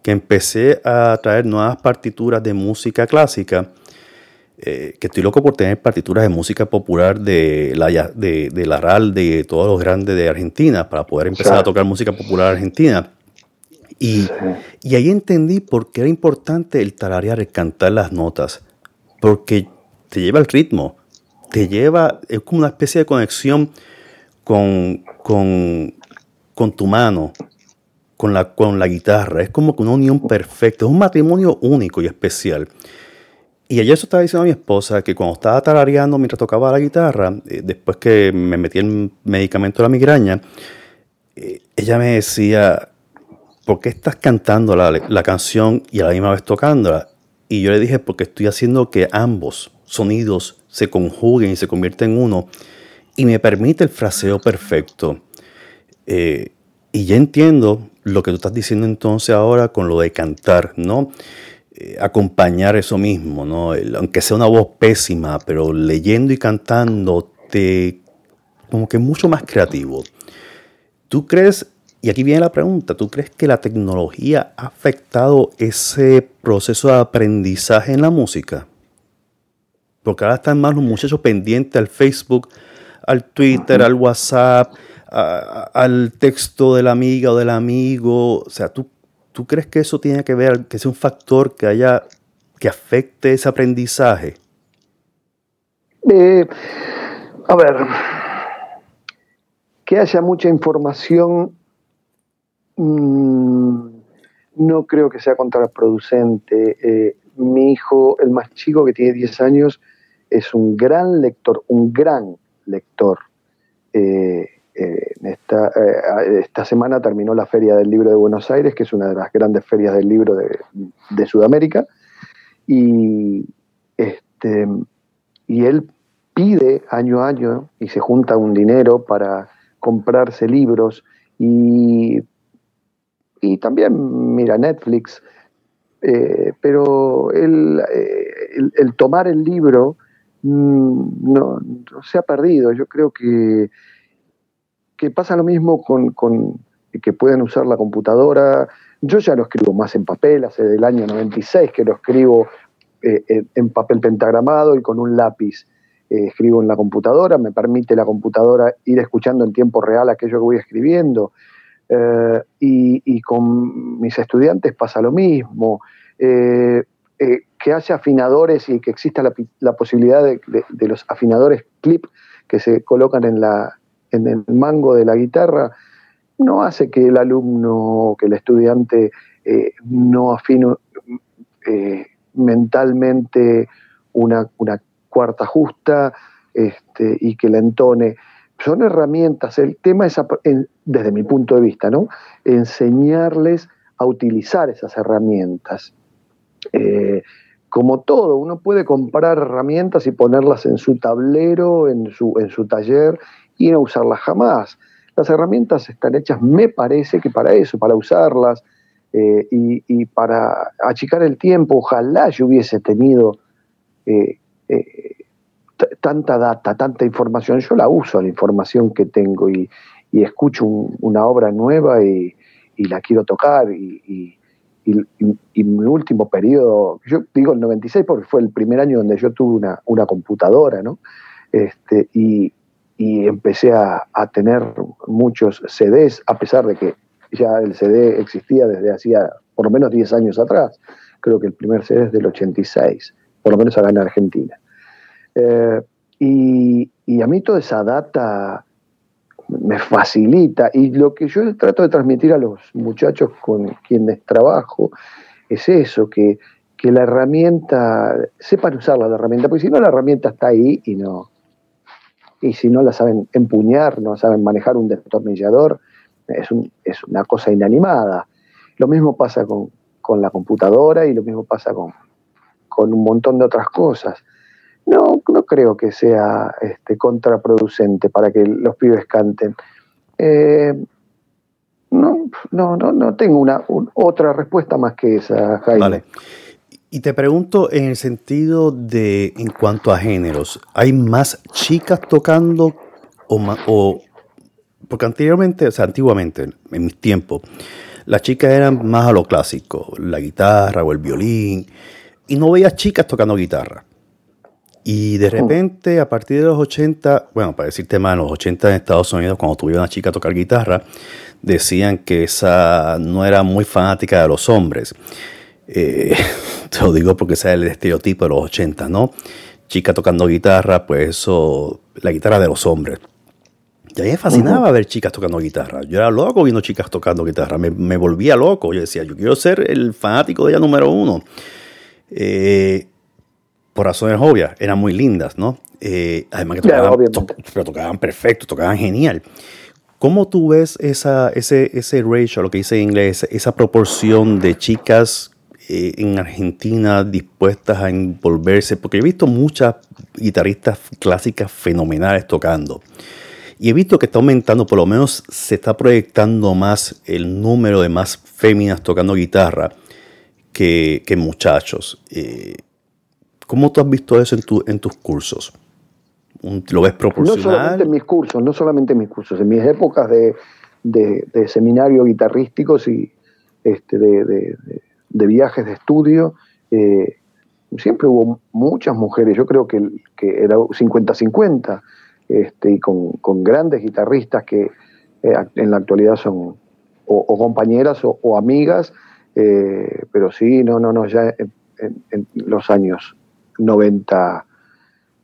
que empecé a traer nuevas partituras de música clásica. Eh, que estoy loco por tener partituras de música popular de la, de, de la RAL, de todos los grandes de Argentina, para poder empezar a tocar música popular argentina. Y, y, ahí entendí por qué era importante el tararear, el cantar las notas. Porque te lleva el ritmo, te lleva, es como una especie de conexión con, con, tu mano, con la, con la guitarra. Es como una unión perfecta, es un matrimonio único y especial. Y ayer eso estaba diciendo a mi esposa que cuando estaba tarareando mientras tocaba la guitarra, eh, después que me metí el medicamento de la migraña, eh, ella me decía, ¿por qué estás cantando la, la, canción y a la misma vez tocándola? Y yo le dije, porque estoy haciendo que ambos sonidos se conjuguen y se convierten en uno y me permite el fraseo perfecto. Eh, y ya entiendo lo que tú estás diciendo entonces ahora con lo de cantar, ¿no? Eh, acompañar eso mismo, ¿no? aunque sea una voz pésima, pero leyendo y cantando te como que mucho más creativo. ¿Tú crees, y aquí viene la pregunta, ¿tú crees que la tecnología ha afectado ese proceso de aprendizaje en la música? Porque ahora están más los muchachos pendientes al Facebook, al Twitter, al WhatsApp, al texto de la amiga o del amigo. O sea, ¿tú, ¿tú crees que eso tiene que ver, que sea un factor que haya, que afecte ese aprendizaje? Eh, a ver, que haya mucha información Mm, no creo que sea contraproducente. Eh, mi hijo, el más chico que tiene 10 años, es un gran lector, un gran lector. Eh, eh, esta, esta, semana terminó la Feria del Libro de Buenos Aires, que es una de las grandes ferias del libro de, de Sudamérica, y, este, y él pide año a año y se junta un dinero para comprarse libros. Y, y también mira Netflix, eh, pero el, eh, el, tomar el libro mm, no, se ha perdido. Yo creo que, que pasa lo mismo con, con, que pueden usar la computadora. Yo ya lo escribo más en papel, hace del año 96 que lo escribo eh, en papel pentagramado y con un lápiz. Eh, escribo en la computadora, me permite la computadora ir escuchando en tiempo real aquello que voy escribiendo. Eh, y, con mis estudiantes pasa lo mismo. Eh, que haya afinadores y que exista la, posibilidad de, los afinadores clip que se colocan en, la, en el mango de la guitarra, no hace que el alumno, que el estudiante no afine mentalmente una, una cuarta justa este, y que la entone. Son herramientas, el tema es, desde mi punto de vista, ¿no? enseñarles a utilizar esas herramientas. Eh, como todo, uno puede comprar herramientas y ponerlas en su tablero, en su, en su taller y no usarlas jamás. Las herramientas están hechas, me parece que para eso, para usarlas eh, y, para achicar el tiempo. Ojalá yo hubiese tenido eh, eh, tanta data, tanta información, yo la uso, la información que tengo y, escucho una obra nueva y, la quiero tocar y, mi último periodo, yo digo el 96 porque fue el primer año donde yo tuve una, computadora, ¿no? Este, y, empecé a, tener muchos CDs, a pesar de que ya el CD existía desde hacía por lo menos 10 años atrás. Creo que el primer CD es del 86, por lo menos acá en Argentina. Eh, y, a mí toda esa data me facilita y lo que yo trato de transmitir a los muchachos con quienes trabajo es eso, que, la herramienta, sepan usarla la herramienta, porque si no la herramienta está ahí y no, y si no la saben empuñar, no saben manejar un destornillador, es, es una cosa inanimada. Lo mismo pasa con, la computadora y lo mismo pasa con, con un montón de otras cosas. No, no creo que sea este, contraproducente para que los pibes canten. Eh, no, no, no, no tengo una otra respuesta más que esa, Jaime. Vale. Y te pregunto en el sentido de, en cuanto a géneros, ¿hay más chicas tocando o, o porque anteriormente, o sea, antiguamente, en mis tiempos, las chicas eran más a lo clásico, la guitarra o el violín, y no veía chicas tocando guitarra. Y de repente, a partir de los 80, bueno, para decirte más, en los 80 en Estados Unidos, cuando tuve una chica a tocar guitarra, decían que esa no era muy fanática de los hombres. Eh, te lo digo porque es el estereotipo de los 80, ¿no? Chica tocando guitarra, pues eso, la guitarra de los hombres. Y a mí me fascinaba ver chicas tocando guitarra. Yo era loco viendo chicas tocando guitarra. Me, me, volvía loco. Yo decía, yo quiero ser el fanático de ella número uno. Eh, por razones obvias, eran muy lindas, ¿no? Eh, además que tocaban, tocaban perfecto, tocaban genial. ¿Cómo tú ves esa, ese, ese ratio, lo que dice en inglés, esa proporción de chicas eh, en Argentina dispuestas a envolverse? Porque he visto muchas guitarristas clásicas fenomenales tocando. Y he visto que está aumentando, por lo menos se está proyectando más el número de más féminas tocando guitarra que, que muchachos. Eh, ¿Cómo tú has visto eso en, tu, en tus cursos? ¿Lo ves proporcional? No solamente en mis cursos, no solamente en mis cursos, en mis épocas de, de, seminario guitarrísticos y este, de, de, viajes de estudio, eh, siempre hubo muchas mujeres, yo creo que, que era 50-50, este, y con, con, grandes guitarristas que eh, en la actualidad son o, compañeras o, amigas, eh, pero sí, no, no, no, ya en los años 90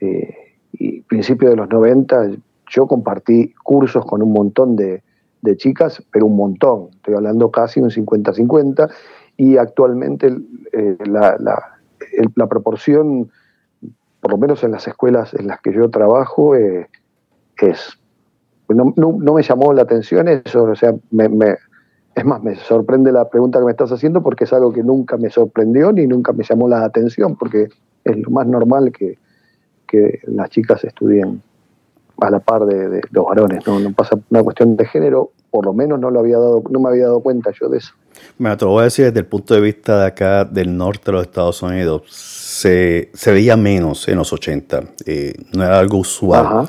eh, y principios de los 90, yo compartí cursos con un montón de, de chicas, pero un montón, estoy hablando casi un 50-50, y actualmente eh, la, la, proporción, por lo menos en las escuelas en las que yo trabajo, eh, es... No, no, me llamó la atención eso, o sea, me, es más, me sorprende la pregunta que me estás haciendo porque es algo que nunca me sorprendió ni nunca me llamó la atención, porque es lo más normal que, que las chicas estudien a la par de, los varones, ¿no? no pasa una cuestión de género, por lo menos no lo había dado, no me había dado cuenta yo de eso. Me voy a decir desde el punto de vista de acá del norte de los Estados Unidos, se, se veía menos en los 80, eh, no era algo usual.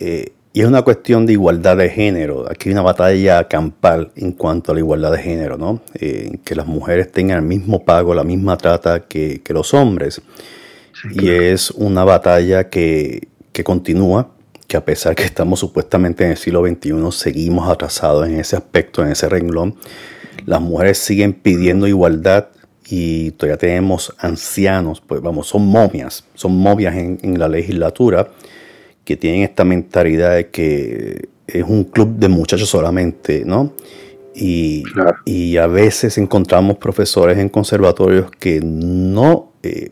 Eh, y es una cuestión de igualdad de género. Aquí hay una batalla campal en cuanto a la igualdad de género, ¿no? Eh, que las mujeres tengan el mismo pago, la misma trata que, que los hombres. Y es una batalla que, que continúa que a pesar que estamos supuestamente en el siglo XXI, seguimos atrasados en ese aspecto, en ese renglón. Las mujeres siguen pidiendo igualdad y todavía tenemos ancianos, pues vamos, son momias, son momias en, la legislatura que tienen esta mentalidad de que es un club de muchachos solamente, ¿no? Y, y a veces encontramos profesores en conservatorios que no... Eh,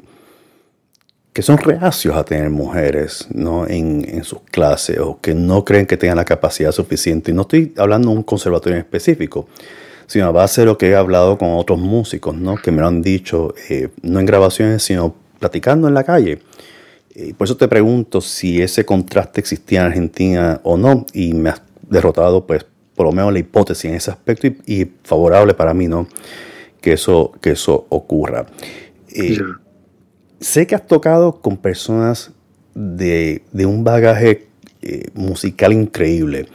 que son reacios a tener mujeres ¿no? en, sus clases o que no creen que tengan la capacidad suficiente. Y no estoy hablando de un conservatorio en específico, sino a base de lo que he hablado con otros músicos ¿no? que me lo han dicho, eh, no en grabaciones, sino platicando en la calle. Y por eso te pregunto si ese contraste existía en Argentina o no, y me has derrotado, pues, por lo menos la hipótesis en ese aspecto y, favorable para mí, ¿no? Que eso, que eso ocurra. Eh, Sé que has tocado con personas de, un bagaje eh, musical increíble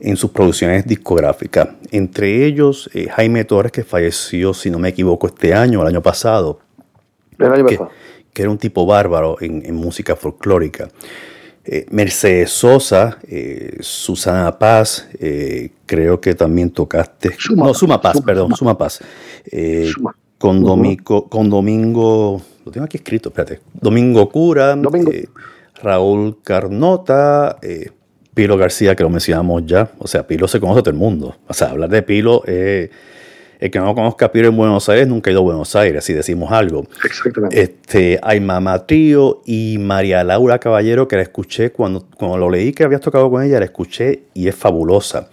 en sus producciones discográficas. Entre ellos, eh, Jaime Torres, que falleció, si no me equivoco, este año el año pasado. El año pasado. Que era un tipo bárbaro en, música folclórica. Eh, Mercedes Sosa, Susana Paz, creo que también tocaste. no, Suma Paz, perdón, Suma Paz. Con, Domingo, con Domingo lo tengo aquí escrito, espérate. Domingo Cura, eh, Raúl Carnota, eh, Pilo García, que lo mencionamos ya. O sea, Pilo se conoce a todo el mundo. O sea, hablar de Pilo, eh, el que no conozca a Pilo en Buenos Aires nunca ha ido a Buenos Aires, si decimos algo. Exactamente. Este, hay Mamá Trío y María Laura Caballero, que la escuché cuando, cuando lo leí que habías tocado con ella, la escuché y es fabulosa.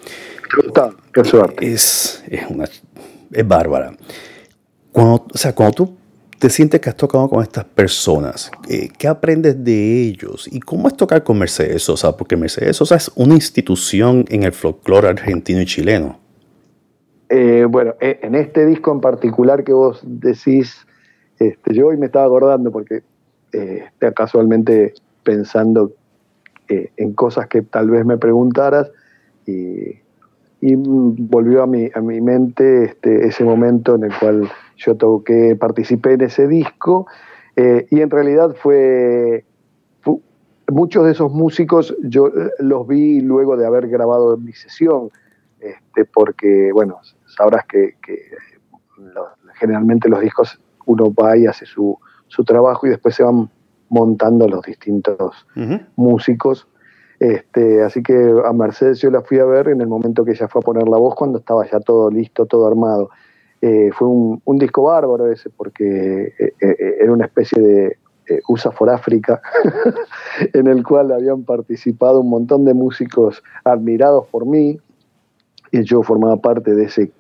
Qué suerte. Es, es, una, es bárbara. Cuando, o sea, cuando tú te sientes que has tocado con estas personas? Eh, ¿Qué aprendes de ellos? ¿Y cómo es tocar con Mercedes Sosa? Porque Mercedes Sosa es una institución en el folclore argentino y chileno. Eh, bueno, eh, en este disco en particular que vos decís, este, yo hoy me estaba acordando porque eh, casualmente pensando en cosas que tal vez me preguntaras y, volvió a mi, a mi mente este, ese momento en el cual yo toqué, participé en ese disco eh, y en realidad fue, muchos de esos músicos yo eh, los vi luego de haber grabado mi sesión, este, porque bueno, sabrás que, generalmente los discos uno va y hace su, trabajo y después se van montando los distintos músicos. Este, así que a Mercedes yo la fui a ver en el momento que ella fue a poner la voz cuando estaba ya todo listo, todo armado. Eh, fue un, disco bárbaro ese porque eh, eh, era una especie de USA for Africa en el cual habían participado un montón de músicos admirados por mí y yo formaba parte de ese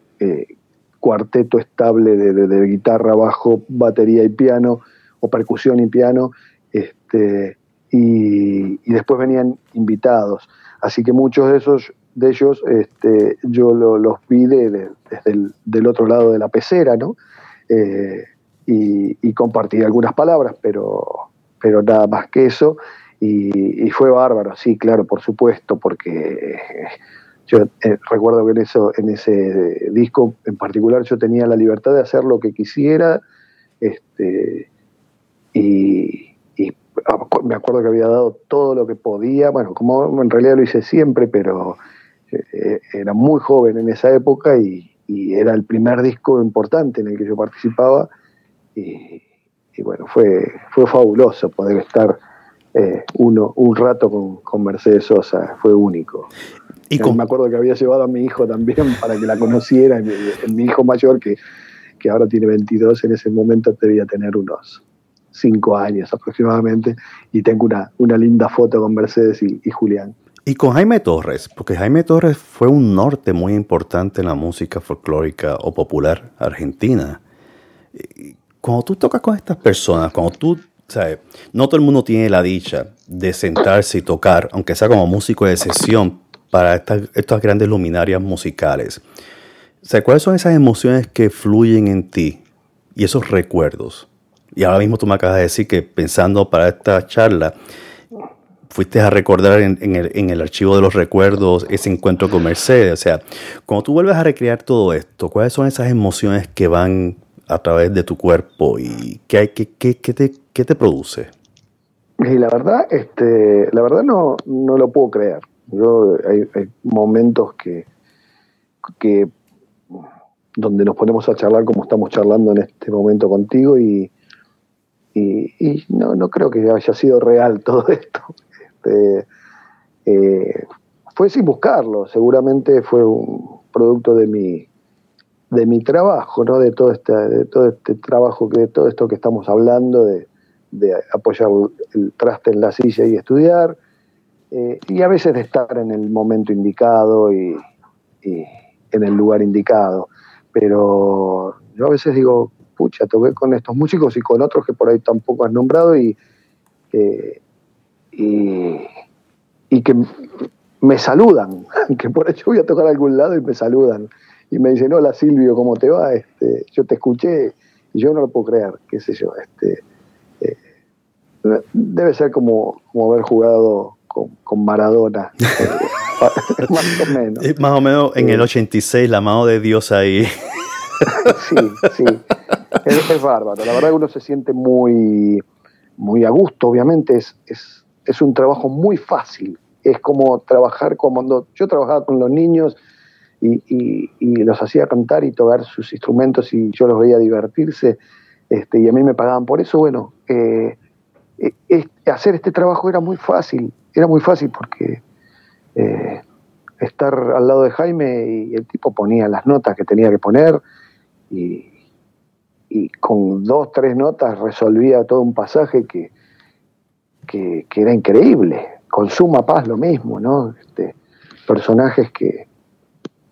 cuarteto estable de, guitarra, bajo, batería y piano o percusión y piano este, y, y después venían invitados. Así que muchos de esos de ellos este, yo los vi desde el del otro lado de la pecera, ¿no? Eh, y, compartí algunas palabras, pero, pero nada más que eso. Y, fue bárbaro, sí, claro, por supuesto, porque yo eh, recuerdo que en, eso, en ese disco en particular yo tenía la libertad de hacer lo que quisiera, este, y, y me acuerdo que había dado todo lo que podía, bueno, como en realidad lo hice siempre, pero eh, era muy joven en esa época y, era el primer disco importante en el que yo participaba y, bueno, fue, fue fabuloso poder estar eh, uno, un rato con, Mercedes Sosa, fue único. Y me acuerdo que había llevado a mi hijo también para que la conociera. Mi, hijo mayor, que, que, ahora tiene 22, en ese momento debía tener unos 5 años aproximadamente. Y tengo una, una linda foto con Mercedes y, y Julián. Y con Jaime Torres, porque Jaime Torres fue un norte muy importante en la música folclórica o popular argentina. Cuando tú tocas con estas personas, cuando tú sea, no todo el mundo tiene la dicha de sentarse y tocar, aunque sea como músico de sesión, para estas, grandes luminarias musicales. O ¿cuáles son esas emociones que fluyen en ti y esos recuerdos? Y ahora mismo tú me acabas de decir que pensando para esta charla, fuiste a recordar en, el, en, el, archivo de los recuerdos ese encuentro con Mercedes. O sea, cuando tú vuelves a recrear todo esto, ¿cuáles son esas emociones que van a través de tu cuerpo y qué, hay, qué, te, qué te produce? Y la verdad, este, la verdad no, no lo puedo creer. Yo, hay, momentos que, que donde nos ponemos a charlar como estamos charlando en este momento contigo y, y, no, no, creo que haya sido real todo esto. Este, eh, fue sin buscarlo, seguramente fue un producto de mi, de mi trabajo, ¿no? de, todo este, de todo este trabajo, de todo esto que estamos hablando, de, apoyar el traste en la silla y estudiar, eh, y a veces de estar en el momento indicado y, en el lugar indicado. Pero yo a veces digo, pucha, toqué con estos músicos y con otros que por ahí tampoco has nombrado y, eh, y, que me saludan, que por hecho voy a tocar a algún lado y me saludan y me dicen, hola Silvio, ¿cómo te va? Este, yo te escuché y yo no lo puedo creer, qué sé yo. Este, eh, debe ser como, como haber jugado con, Maradona, eh, más o menos. Más o menos en el 86, la mano de Dios ahí. sí, sí, es, bárbaro. La verdad que uno se siente muy, muy a gusto, obviamente es, es, es un trabajo muy fácil. Es como trabajar como yo trabajaba con los niños y, los hacía cantar y tocar sus instrumentos y yo los veía divertirse este, y a mí me pagaban por eso, bueno, eh, eh, hacer este trabajo era muy fácil, era muy fácil porque eh, estar al lado de Jaime y el tipo ponía las notas que tenía que poner y, con dos, tres notas resolvía todo un pasaje que, que, era increíble. Con Suma Paz lo mismo, ¿no? Este, personajes que,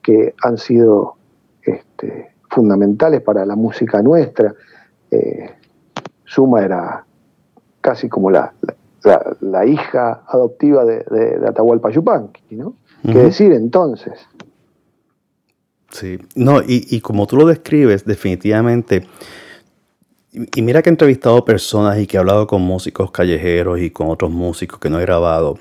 que han sido este, fundamentales para la música nuestra. Eh, Suma era casi como la, la, hija adoptiva de, de, Atahualpa Yupanqui, ¿no? ¿Qué decir entonces? Sí, no, y, y, como tú lo describes, definitivamente, y, mira que he entrevistado personas y que he hablado con músicos callejeros y con otros músicos que no he grabado,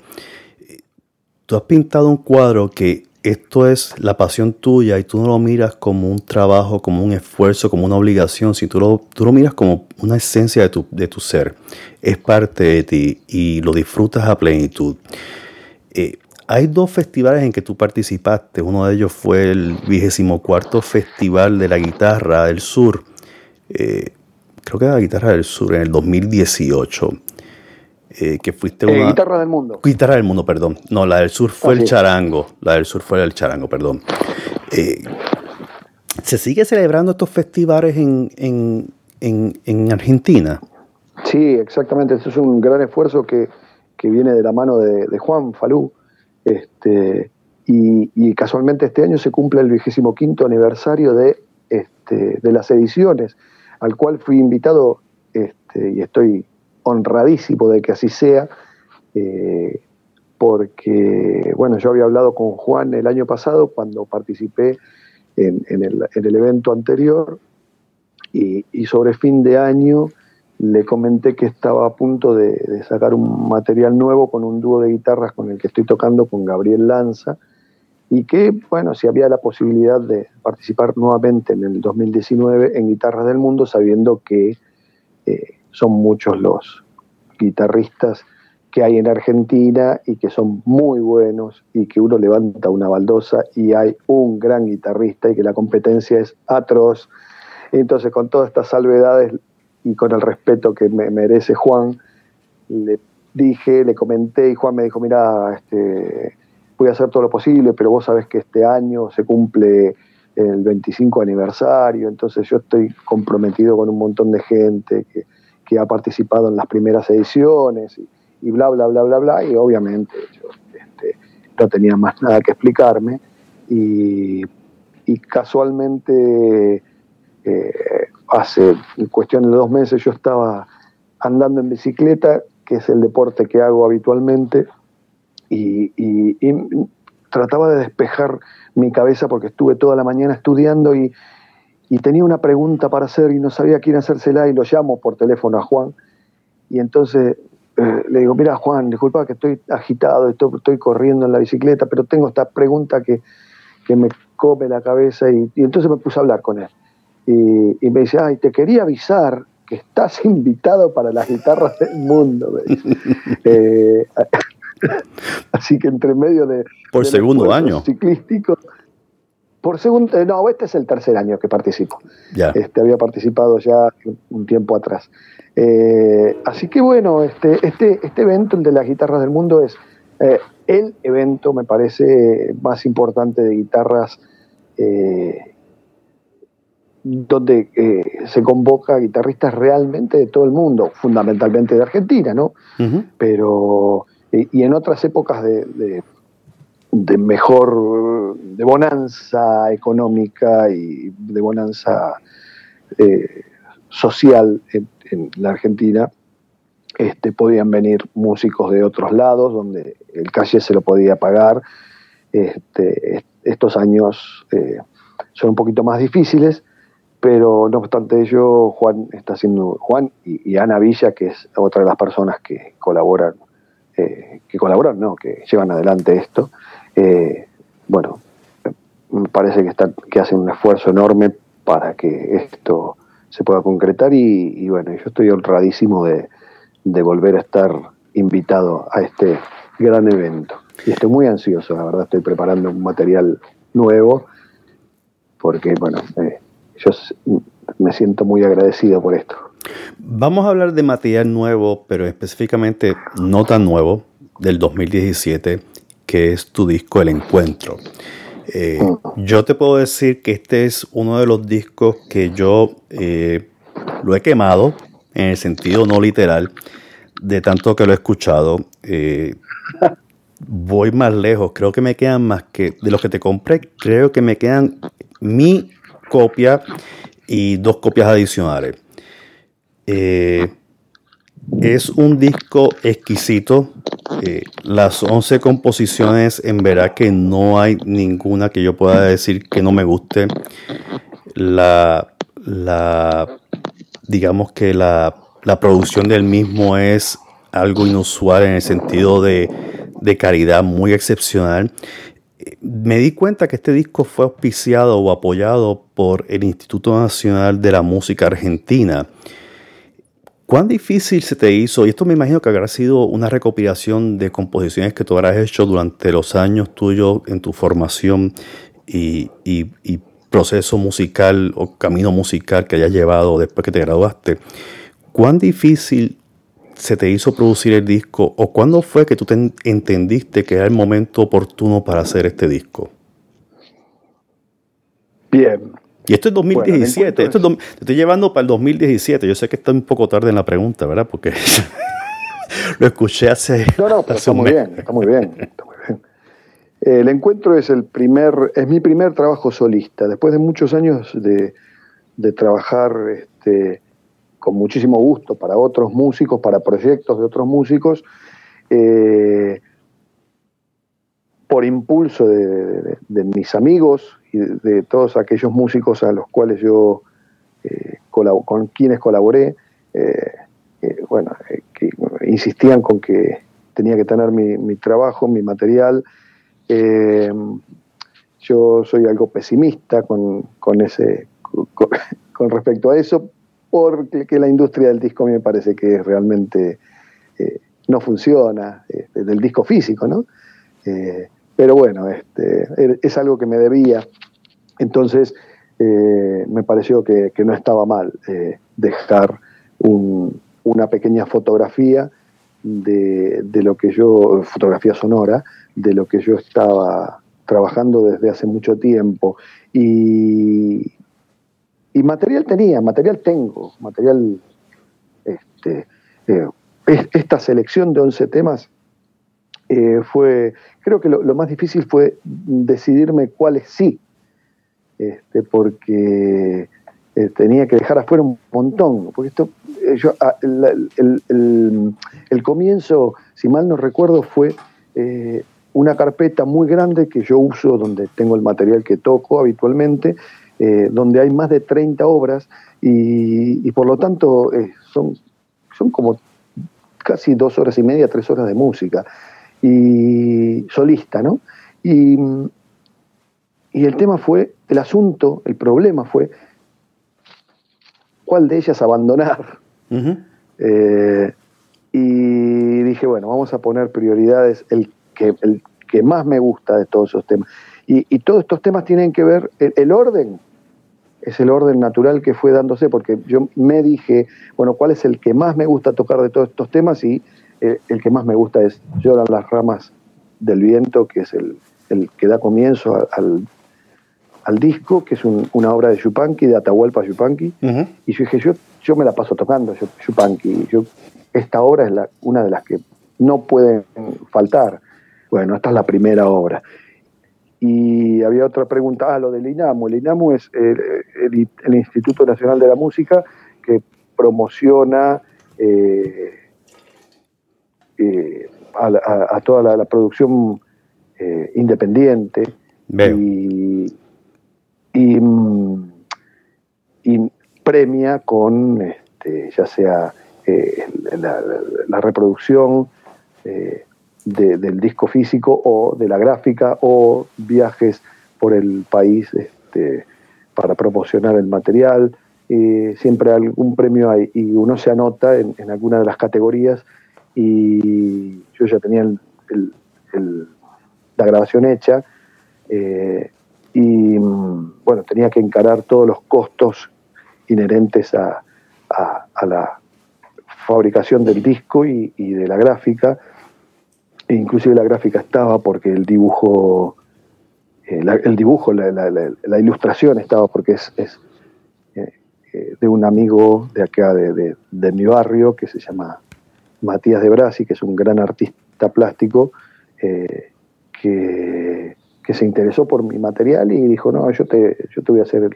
tú has pintado un cuadro que esto es la pasión tuya y tú no lo miras como un trabajo, como un esfuerzo, como una obligación, sino tú lo, tú lo miras como una esencia de tu, de tu, ser. Es parte de ti y lo disfrutas a plenitud. Eh, hay dos festivales en que tú participaste. Uno de ellos fue el vigésimo cuarto Festival de la Guitarra del Sur. Eh, creo que era la Guitarra del Sur en el 2018. Eh, que fuiste eh, una... guitarra del mundo. Guitarra del mundo, perdón. No, la del sur fue el charango. La del sur fue el charango, perdón. Eh, ¿Se sigue celebrando estos festivales en, en, en, Argentina? Sí, exactamente. Este es un gran esfuerzo que, que viene de la mano de, Juan Falú. Este, y, y, casualmente este año se cumple el vigésimo quinto aniversario de, este, de las ediciones, al cual fui invitado este, y estoy honradísimo de que así sea, eh, porque, bueno, yo había hablado con Juan el año pasado cuando participé en, el, evento anterior y, sobre fin de año le comenté que estaba a punto de, sacar un material nuevo con un dúo de guitarras con el que estoy tocando con Gabriel Lanza y que, bueno, si había la posibilidad de participar nuevamente en el 2019 en Guitarras del Mundo, sabiendo que eh, son muchos los guitarristas que hay en Argentina y que son muy buenos y que uno levanta una baldosa y hay un gran guitarrista y que la competencia es atroz. Entonces, con todas estas salvedades y con el respeto que me merece Juan, le dije, le comenté y Juan me dijo, mira, este, voy a hacer todo lo posible, pero vos sabés que este año se cumple el 25 aniversario, entonces yo estoy comprometido con un montón de gente que, ha participado en las primeras ediciones y, bla, bla, bla, bla, bla, y obviamente yo este, no tenía más nada que explicarme y, casualmente eh, hace cuestión de dos meses yo estaba andando en bicicleta, que es el deporte que hago habitualmente, y, trataba de despejar mi cabeza porque estuve toda la mañana estudiando y, tenía una pregunta para hacer y no sabía quién hacérsela y lo llamo por teléfono a Juan. Y entonces eh, le digo, mira Juan, disculpa que estoy agitado, estoy, estoy, corriendo en la bicicleta, pero tengo esta pregunta que, me come la cabeza y, entonces me puse a hablar con él. Y, me dice, ay, te quería avisar que estás invitado para las guitarras del mundo. eh, Así que entre medio de... Por segundo año. Ciclístico. Por segundo, eh, no, este es el tercer año que participo. Ya. Este, había participado ya un tiempo atrás. Eh, así que bueno, este, este, este evento, el de las guitarras del mundo, es eh, el evento, me parece, más importante de guitarras donde se convoca guitarristas realmente de todo el mundo, fundamentalmente de Argentina, ¿no? Pero y en otras épocas de, de, mejor, de bonanza económica y de bonanza eh, social en, la Argentina, este, podían venir músicos de otros lados donde el calle se lo podía pagar. Este, estos años eh, son un poquito más difíciles, pero no obstante ello, Juan está haciendo, Juan y, Ana Villa, que es otra de las personas que colaboran eh, que colaboran, no, que llevan adelante esto, eh, bueno, me parece que, están, que hacen un esfuerzo enorme para que esto se pueda concretar y, bueno, yo estoy honradísimo de, volver a estar invitado a este gran evento. Y estoy muy ansioso, la verdad, estoy preparando un material nuevo, porque, bueno, eh, yo me siento muy agradecido por esto. Vamos a hablar de material nuevo, pero específicamente no tan nuevo, del 2017, que es tu disco El Encuentro. Eh, yo te puedo decir que este es uno de los discos que yo eh, lo he quemado, en el sentido no literal, de tanto que lo he escuchado. Eh, voy más lejos, creo que me quedan más que de los que te compré, creo que me quedan mi copia y dos copias adicionales. Eh, es un disco exquisito. Eh, las 11 composiciones, en verdad que no hay ninguna que yo pueda decir que no me guste. La, la digamos que la, producción del mismo es algo inusual en el sentido de, de calidad muy excepcional. Me di cuenta que este disco fue auspiciado o apoyado por el Instituto Nacional de la Música Argentina. ¿Cuán difícil se te hizo? Y esto me imagino que habrá sido una recopilación de composiciones que tú habrás hecho durante los años tuyos en tu formación y, proceso musical o camino musical que hayas llevado después que te graduaste. ¿Cuán difícil se te hizo producir el disco o cuándo fue que tú te entendiste que era el momento oportuno para hacer este disco? Bien, y esto es 2017, esto te estoy llevando para el 2017. Yo sé que está un poco tarde en la pregunta, ¿verdad? Porque lo escuché hace. No, no, pero está muy bien, está muy bien, está muy bien. El encuentro es el primer, es mi primer trabajo solista. Después de muchos años de, trabajar este, con muchísimo gusto para otros músicos, para proyectos de otros músicos, eh, por impulso de, mis amigos de, todos aquellos músicos a los cuales yo, eh, con quienes colaboré, eh, eh, bueno, que insistían con que tenía que tener mi, trabajo, mi material. yo soy algo pesimista con, ese, con, respecto a eso, porque la industria del disco me parece que realmente no funciona, del disco físico, ¿no? Pero bueno, este, es algo que me debía entonces, eh, me pareció que, no estaba mal eh, dejar una pequeña fotografía de, lo que yo, fotografía sonora, de lo que yo estaba trabajando desde hace mucho tiempo. Y, material tenía, material tengo, material, este, eh, esta selección de 11 temas fue, creo que lo, más difícil fue decidirme cuáles sí, este, porque eh, tenía que dejar afuera un montón, porque esto, yo, ah, el, comienzo, si mal no recuerdo, fue una carpeta muy grande que yo uso donde tengo el material que toco habitualmente, eh, donde hay más de 30 obras y, por lo tanto eh, son como casi dos horas y media, tres horas de música y solista, ¿no? Y, el tema fue, el asunto, el problema fue cuál de ellas abandonar. Eh, y dije, bueno, vamos a poner prioridades, el que, el que más me gusta de todos esos temas. Y, todos estos temas tienen que ver, el, orden es el orden natural que fue dándose, porque yo me dije, bueno, ¿cuál es el que más me gusta tocar de todos estos temas? Y eh, el que más me gusta es Lloran las ramas del viento, que es el, que da comienzo al, al disco, que es una obra de Yupanqui, de Atahualpa Yupanqui. Y yo dije, yo, yo me la paso tocando Yupanqui. Yo, esta obra es la, una de las que no pueden faltar. Bueno, esta es la primera obra. Y había otra pregunta, ah, lo del INAMU. El INAMU es el, Instituto Nacional de la Música que promociona eh, eh, a, toda la, producción eh, independiente y, mm, y, premia con este, ya sea la, la, reproducción del disco físico o de la gráfica o viajes por el país este, para promocionar el material. siempre algún premio hay y uno se anota en, alguna de las categorías y yo ya tenía la grabación hecha eh, y bueno, tenía que encarar todos los costos inherentes a, la fabricación del disco y de la gráfica. E inclusive la gráfica estaba porque el dibujo, eh, la, el dibujo, la, ilustración estaba porque es, eh, eh, de un amigo de acá, de, mi barrio, que se llama Matías de Brasi, que es un gran artista plástico, que, que, se interesó por mi material y dijo, no, yo te, yo te voy a hacer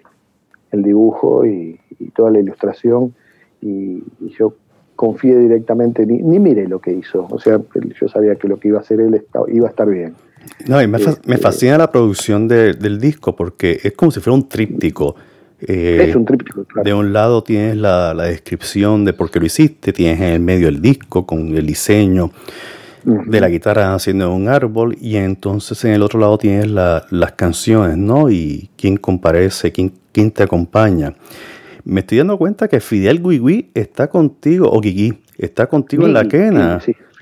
el, dibujo y, toda la ilustración y, y yo confié directamente, ni, ni miré lo que hizo. O sea, yo sabía que lo que iba a hacer él iba a estar bien. No, y me, este, fascina la producción del disco porque es como si fuera un tríptico. Eh, es un tríptico, claro. De un lado tienes la, descripción de por qué lo hiciste, tienes en el medio el disco con el diseño de la guitarra haciendo un árbol y entonces en el otro lado tienes las canciones, ¿no? Y quién comparece, quién, quién te acompaña me estoy dando cuenta que Fidel Guigui está contigo, o Guigui, está contigo en la quena.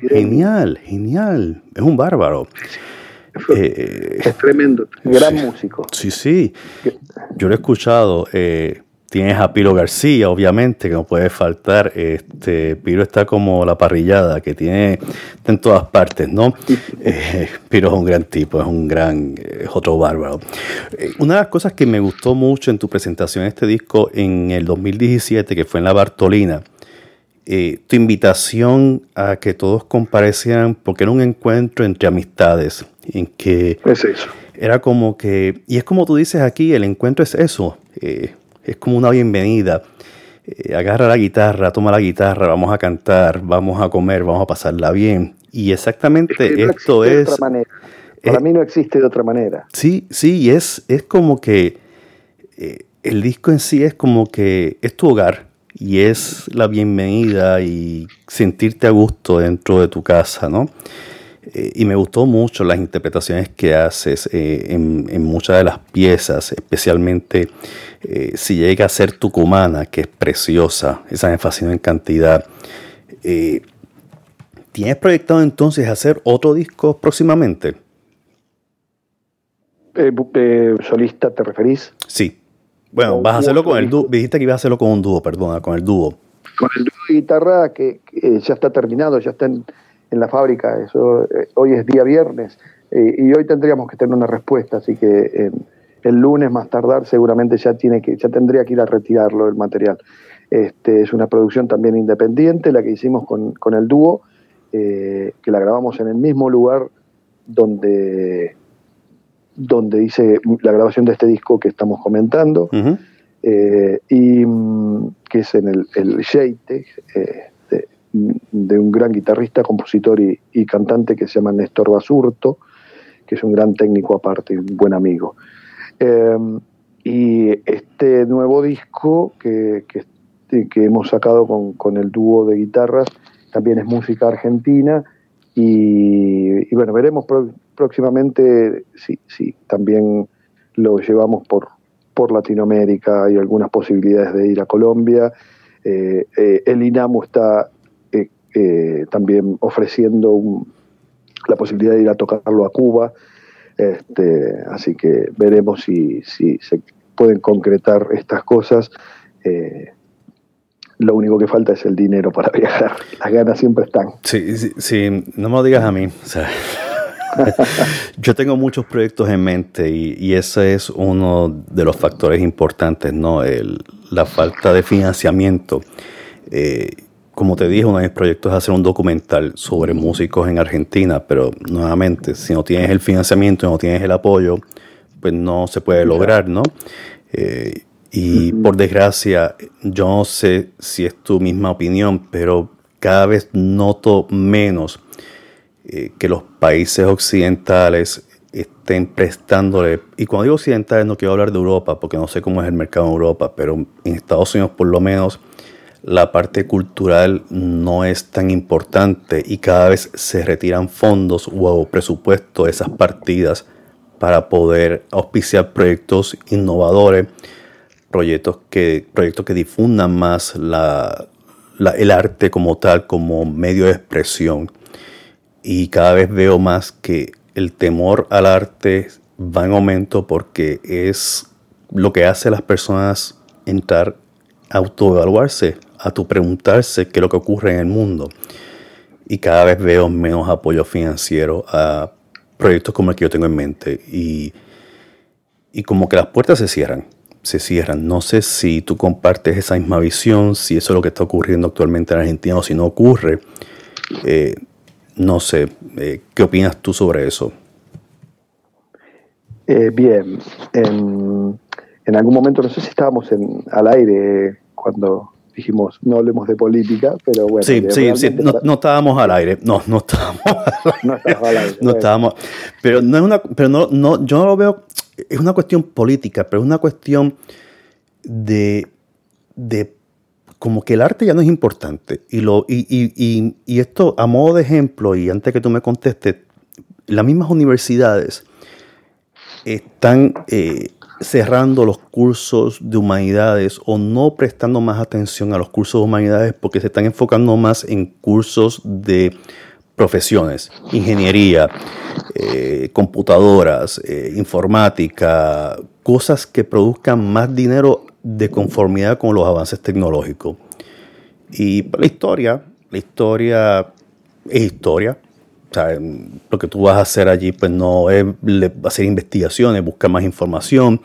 genial, genial. Es un bárbaro. Eh, es tremendo, gran músico. Sí, sí. Yo lo he escuchado. Eh, Tienes a Piro García, obviamente, que no puede faltar. Este, Piro está como la parrillada, que tiene en todas partes, ¿no? Eh, Piro es un gran tipo, es un gran, es otro bárbaro. Eh, una de las cosas que me gustó mucho en tu presentación de este disco en el 2017, que fue en la Bartolina, eh, tu invitación a que todos comparecieran, porque era un encuentro entre amistades, en que... Es eso. Era como que, y es como tú dices aquí, el encuentro es eso es como una bienvenida. Eh, agarra la guitarra, toma la guitarra, vamos a cantar, vamos a comer, vamos a pasarla bien. Y exactamente esto es... Para mí no existe de otra manera. Sí, sí, es, es como que eh, el disco en sí es como que es tu hogar y es la bienvenida y sentirte a gusto dentro de tu casa, ¿no? Eh, y me gustó mucho las interpretaciones que haces en, en, muchas de las piezas, especialmente eh, si llega a ser tucumana, que es preciosa, esa me en cantidad. Eh, ¿Tienes proyectado entonces hacer otro disco próximamente? Eh, ¿Solista te referís? Sí. Bueno, vas a hacerlo con el dúo. Dijiste que ibas a hacerlo con un dúo, perdona, con el dúo. con el dúo de guitarra que, ya está terminado, ya está en, la fábrica. Eso eh, hoy es día viernes eh, y hoy tendríamos que tener una respuesta, así que el lunes más tardar seguramente ya tiene que ya tendría que ir a retirarlo el material. Este, es una producción también independiente, la que hicimos con, con el dúo, que la grabamos en el mismo lugar donde donde hice la grabación de este disco que estamos comentando, eh, y mm, que es en el, el eh, de, un gran guitarrista, compositor y, cantante que se llama Néstor Basurto, que es un gran técnico aparte un buen amigo. Eh, y este nuevo disco que, que, hemos sacado con, con, el dúo de guitarras también es música argentina y, bueno, veremos próximamente sí, sí, también lo llevamos por, por Latinoamérica, hay algunas posibilidades de ir a Colombia. Eh, eh, el INAMU está eh, también ofreciendo la posibilidad de ir a tocarlo a Cuba, este, así que veremos si, si se pueden concretar estas cosas. lo único que falta es el dinero para viajar. Las ganas siempre están. Sí, sí, sí no me lo digas a mí. Yo tengo muchos proyectos en mente y, ese es uno de los factores importantes, ¿no? la falta de financiamiento. Eh, como te dije, uno de mis proyectos es hacer un documental sobre músicos en Argentina, pero nuevamente, si no tienes el financiamiento, no tienes el apoyo, pues no se puede lograr, ¿no? Eh, y por desgracia, yo no sé si es tu misma opinión, pero cada vez noto menos eh, que los países occidentales estén prestándole, y cuando digo occidentales no quiero hablar de Europa, porque no sé cómo es el mercado en Europa, pero en Estados Unidos por lo menos la parte cultural no es tan importante y cada vez se retiran fondos o presupuesto de esas partidas para poder auspiciar proyectos innovadores, proyectos que, proyectos que difundan más el arte como tal, como medio de expresión. Y cada vez veo más que el temor al arte va en aumento porque es lo que hace a las personas entrar autoevaluarse, a tu preguntarse qué es lo que ocurre en el mundo. Y cada vez veo menos apoyo financiero a proyectos como el que yo tengo en mente. Y, y como que las puertas se cierran, se cierran. No sé si tú compartes esa misma visión, si eso es lo que está ocurriendo actualmente en Argentina o si no ocurre. Eh, no sé, eh, ¿qué opinas tú sobre eso? Eh, bien, en, algún momento, no sé si estábamos al aire cuando dijimos no hablemos de política, pero bueno. Sí, sí, sí, no, estábamos al aire, no, no estábamos no estábamos al aire. no estábamos, pero no es una, pero no, no, yo no lo veo, es una cuestión política, pero es una cuestión de, de como que el arte ya no es importante. Y, lo, y, esto, a modo de ejemplo, y antes que tú me contestes, las mismas universidades están eh, cerrando los cursos de humanidades o no prestando más atención a los cursos de humanidades porque se están enfocando más en cursos de profesiones, ingeniería, eh, computadoras, eh, informática, cosas que produzcan más dinero de conformidad con los avances tecnológicos. Y la historia, la historia es historia. Sea, lo que tú vas a hacer allí, pues no es hacer investigaciones, buscar más información,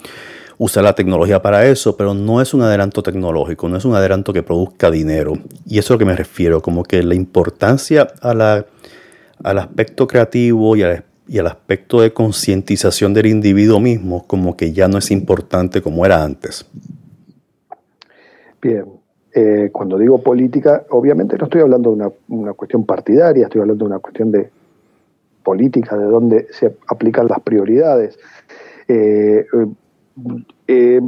usar la tecnología para eso, pero no es un adelanto tecnológico, no es un adelanto que produzca dinero. Y eso es a lo que me refiero, como que la importancia a al aspecto creativo y al, y al aspecto de concientización del individuo mismo, como que ya no es importante como era antes. Bien, eh, cuando digo política, obviamente no estoy hablando de una, cuestión partidaria, estoy hablando de una cuestión de política, de dónde se aplican las prioridades. Eh, eh,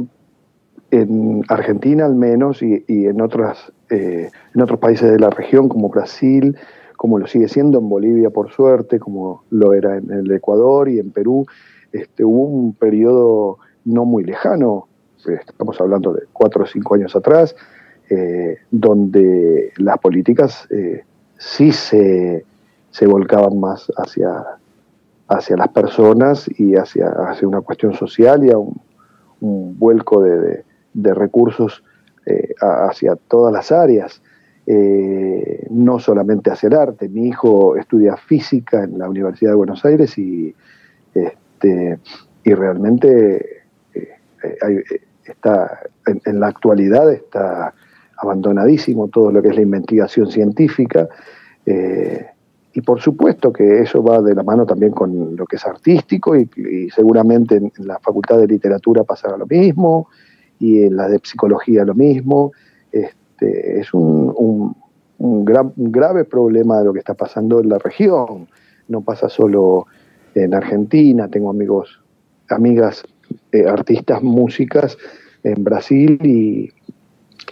en Argentina al menos y, en, otras, en otros países de la región como Brasil, como lo sigue siendo en Bolivia por suerte, como lo era en el Ecuador y en Perú, este, hubo un periodo no muy lejano, estamos hablando de cuatro o cinco años atrás, eh, donde las políticas eh, sí se, volcaban más hacia, hacia las personas y hacia, hacia una cuestión social y a un, vuelco de, recursos hacia todas las áreas. no solamente hacia el arte. Mi hijo estudia física en la Universidad de Buenos Aires y, este, y realmente está en, la actualidad está abandonadísimo todo lo que es la investigación científica. Eh, y por supuesto que eso va de la mano también con lo que es artístico y, seguramente en, la Facultad de Literatura pasará lo mismo y en la de Psicología lo mismo. Este, es un, un, grave problema de lo que está pasando en la región. No pasa solo en Argentina, tengo amigos, amigas, eh, artistas, músicas en Brasil y,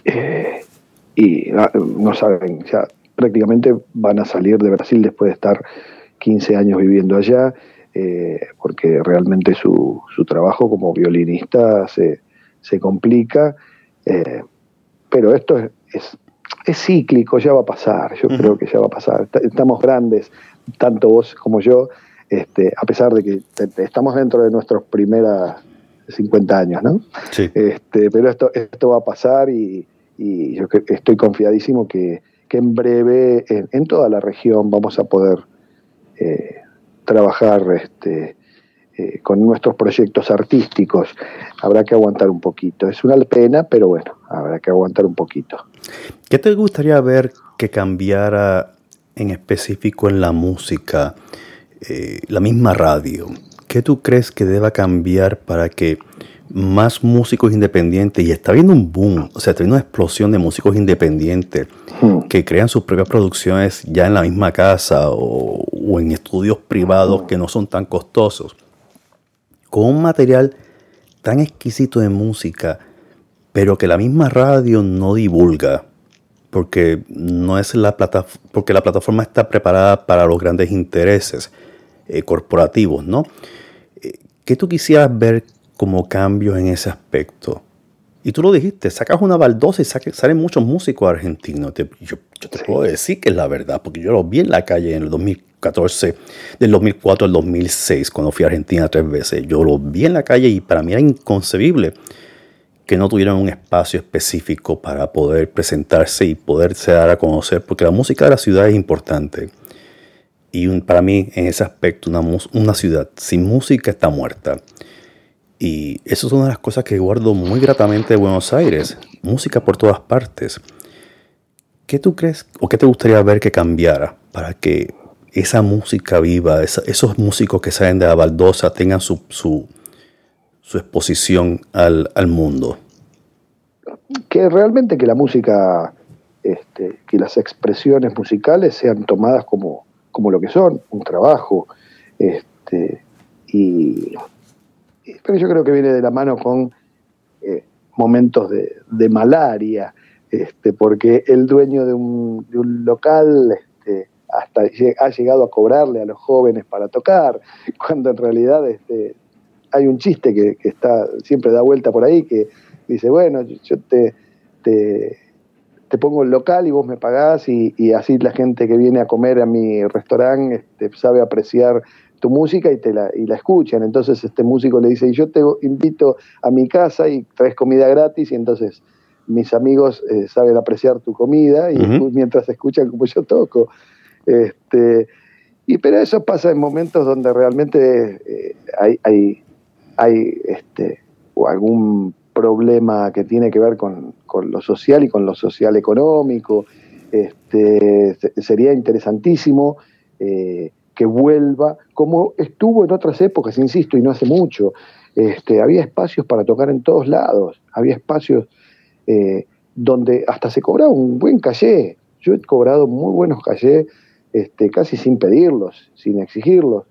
eh, y no saben, ya prácticamente van a salir de Brasil después de estar 15 años viviendo allá, eh, porque realmente su, su, trabajo como violinista se, se complica, eh, pero esto es, es, cíclico, ya va a pasar, yo creo que ya va a pasar, estamos grandes, tanto vos como yo, este, a pesar de que estamos dentro de nuestras primeras 50 años, ¿no? Sí. Este, pero esto, esto va a pasar y, yo estoy confiadísimo que, en breve en, toda la región vamos a poder eh, trabajar este, eh, con nuestros proyectos artísticos. Habrá que aguantar un poquito. Es una pena, pero bueno, habrá que aguantar un poquito. ¿Qué te gustaría ver que cambiara en específico en la música, eh, la misma radio? ¿qué tú crees que deba cambiar para que más músicos independientes, y está habiendo un boom, o sea, está habiendo una explosión de músicos independientes hmm. que crean sus propias producciones ya en la misma casa o, en estudios privados que no son tan costosos, con un material tan exquisito de música, pero que la misma radio no divulga, porque no es la porque la plataforma está preparada para los grandes intereses eh, corporativos, ¿no? ¿Qué tú quisieras ver como cambios en ese aspecto? Y tú lo dijiste, sacas una baldosa y salen muchos músicos argentinos. yo, te puedo decir que es la verdad, porque yo los vi en la calle en el 2014, del 2004 al 2006, cuando fui a Argentina tres veces. Yo los vi en la calle y para mí era inconcebible que no tuvieran un espacio específico para poder presentarse y poderse dar a conocer, porque la música de la ciudad es importante. Y para mí, en ese aspecto, una, una ciudad sin música está muerta. Y eso es una de las cosas que guardo muy gratamente de Buenos Aires. Música por todas partes. ¿Qué tú crees o qué te gustaría ver que cambiara para que esa música viva, esos músicos que salen de la baldosa tengan su, su, exposición al, al, mundo? Que realmente que la música, este, que las expresiones musicales sean tomadas como, como lo que son, un trabajo. Este, y, pero yo creo que viene de la mano con eh, momentos de, malaria, este, porque el dueño de un, local este, hasta ha llegado a cobrarle a los jóvenes para tocar, cuando en realidad este, hay un chiste que, está siempre da vuelta por ahí que dice, bueno, yo te, te te pongo el local y vos me pagás y, así la gente que viene a comer a mi restaurante este, sabe apreciar tu música y, te la, y la escuchan. Entonces este músico le dice, yo te invito a mi casa y traes comida gratis y entonces mis amigos eh, saben apreciar tu comida y mientras escuchan como yo toco. Este, y pero eso pasa en momentos donde realmente eh, hay, hay, hay este, o algún problema que tiene que ver con, lo social y con lo social económico. Este, sería interesantísimo eh, que vuelva, como estuvo en otras épocas, insisto, y no hace mucho. Este, había espacios para tocar en todos lados, había espacios eh, donde hasta se cobraba un buen calle. Yo he cobrado muy buenos callés este, casi sin pedirlos, sin exigirlos.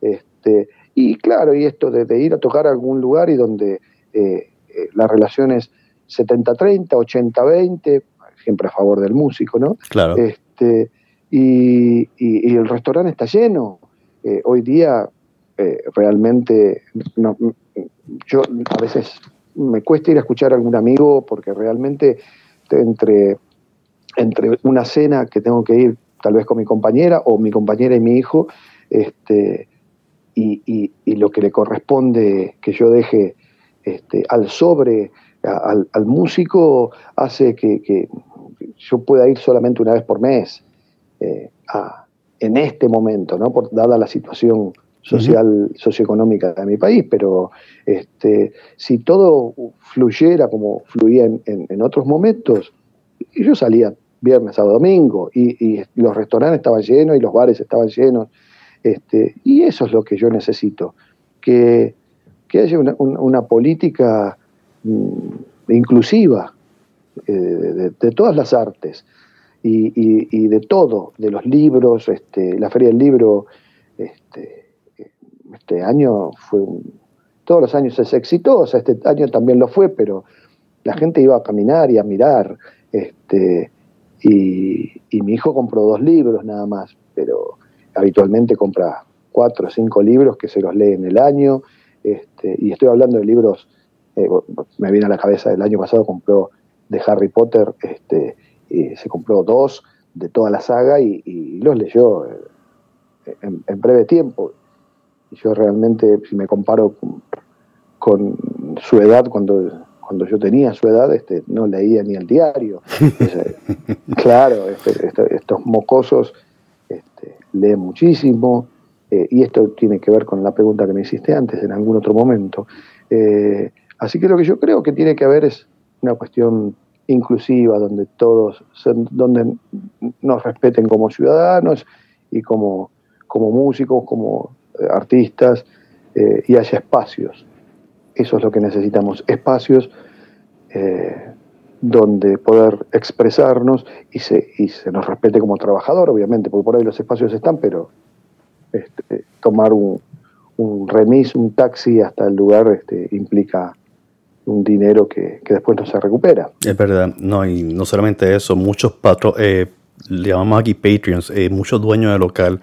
Este, y claro, y esto de, ir a tocar a algún lugar y donde eh, eh, las relaciones 70-30, 80-20, siempre a favor del músico, ¿no? Claro. Este, y, el restaurante está lleno. Eh, hoy día eh, realmente yo a veces me cuesta ir a escuchar a algún amigo porque realmente entre, entre una cena que tengo que ir tal vez con mi compañera o mi compañera y mi hijo, este, y, y, lo que le corresponde que yo deje este, al sobre al, músico hace que, yo pueda ir solamente una vez por mes eh, en este momento, ¿no? Por, dada la situación social, socioeconómica de mi país, pero este, si todo fluyera como fluía en, otros momentos, yo salía viernes, sábado, domingo, y, los restaurantes estaban llenos y los bares estaban llenos, este, y eso es lo que yo necesito, que, haya una, política mm, inclusiva eh, de, todas las artes y, de todo, de los libros, este, la Feria del Libro, este, este año fue, todos los años es exitosa, este año también lo fue, pero la gente iba a caminar y a mirar, este, y, mi hijo compró dos libros nada más, pero habitualmente compra cuatro o cinco libros que se los lee en el año, este, y estoy hablando de libros, eh, me viene a la cabeza, el año pasado compró de Harry Potter, este, se compró dos de toda la saga y, los leyó eh, en, breve tiempo. Y yo realmente, si me comparo con, su edad, cuando, cuando yo tenía su edad, este, no leía ni el diario. claro, este, este, estos mocosos este, leen muchísimo, eh, y esto tiene que ver con la pregunta que me hiciste antes, en algún otro momento. Eh, así que lo que yo creo que tiene que haber es una cuestión inclusiva, donde todos, donde nos respeten como ciudadanos y como, como músicos, como eh, artistas, eh, y haya espacios. Eso es lo que necesitamos, espacios eh, donde poder expresarnos y se, y se nos respete como trabajador, obviamente, porque por ahí los espacios están, pero este, tomar un, un remis, un taxi hasta el lugar este, implica un dinero que, después no se recupera. Es verdad, no, y no solamente eso, muchos patrones, eh, le llamamos aquí Patreons, eh, muchos dueños de local,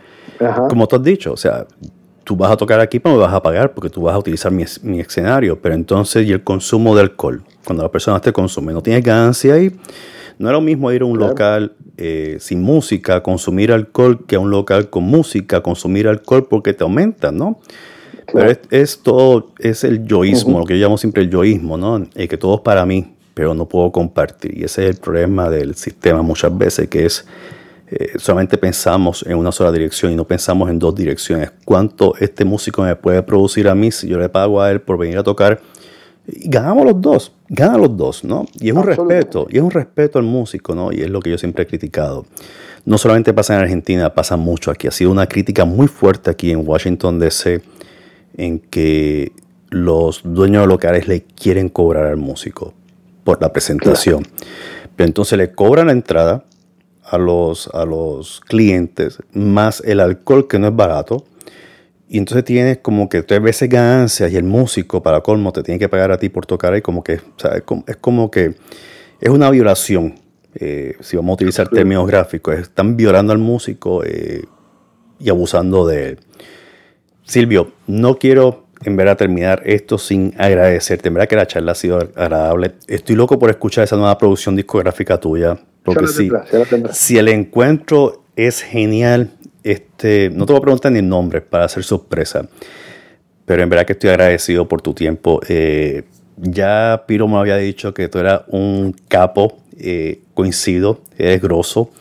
como tú has dicho, o sea, tú vas a tocar aquí, pero me vas a pagar porque tú vas a utilizar mi, escenario, pero entonces, y el consumo de alcohol, cuando la persona te consume, no tienes ganancia ahí, no es lo mismo ir a un local eh, sin música, consumir alcohol, que a un local con música, consumir alcohol porque te aumenta, ¿no? Pero es, todo, es el yoísmo, lo que yo llamo siempre el yoísmo, ¿no? Es que todo es para mí, pero no puedo compartir. Y ese es el problema del sistema muchas veces, que es eh, solamente pensamos en una sola dirección y no pensamos en dos direcciones. ¿Cuánto este músico me puede producir a mí si yo le pago a él por venir a tocar? Y ganamos los dos, ganan los dos, ¿no? Y es un respeto, y es un respeto al músico, ¿no? Y es lo que yo siempre he criticado. No solamente pasa en Argentina, pasa mucho aquí. Ha sido una crítica muy fuerte aquí en Washington, D.C en que los dueños de locales le quieren cobrar al músico por la presentación. Pero entonces le cobran la entrada a los, a los clientes más el alcohol que no es barato. Y entonces tienes como que tres veces ganancias y el músico para colmo te tiene que pagar a ti por tocar ahí como que es como que es una violación. Eh, si vamos a utilizar términos gráficos, están violando al músico eh, y abusando de él. Silvio, no quiero en verdad terminar esto sin agradecerte. En verdad que la charla ha sido agradable. Estoy loco por escuchar esa nueva producción discográfica tuya. Porque si, si el encuentro es genial, este, no te voy a preguntar ni el nombre para hacer sorpresa. Pero en verdad que estoy agradecido por tu tiempo. Eh, ya Piro me había dicho que tú eras un capo. Eh, coincido, eres grosso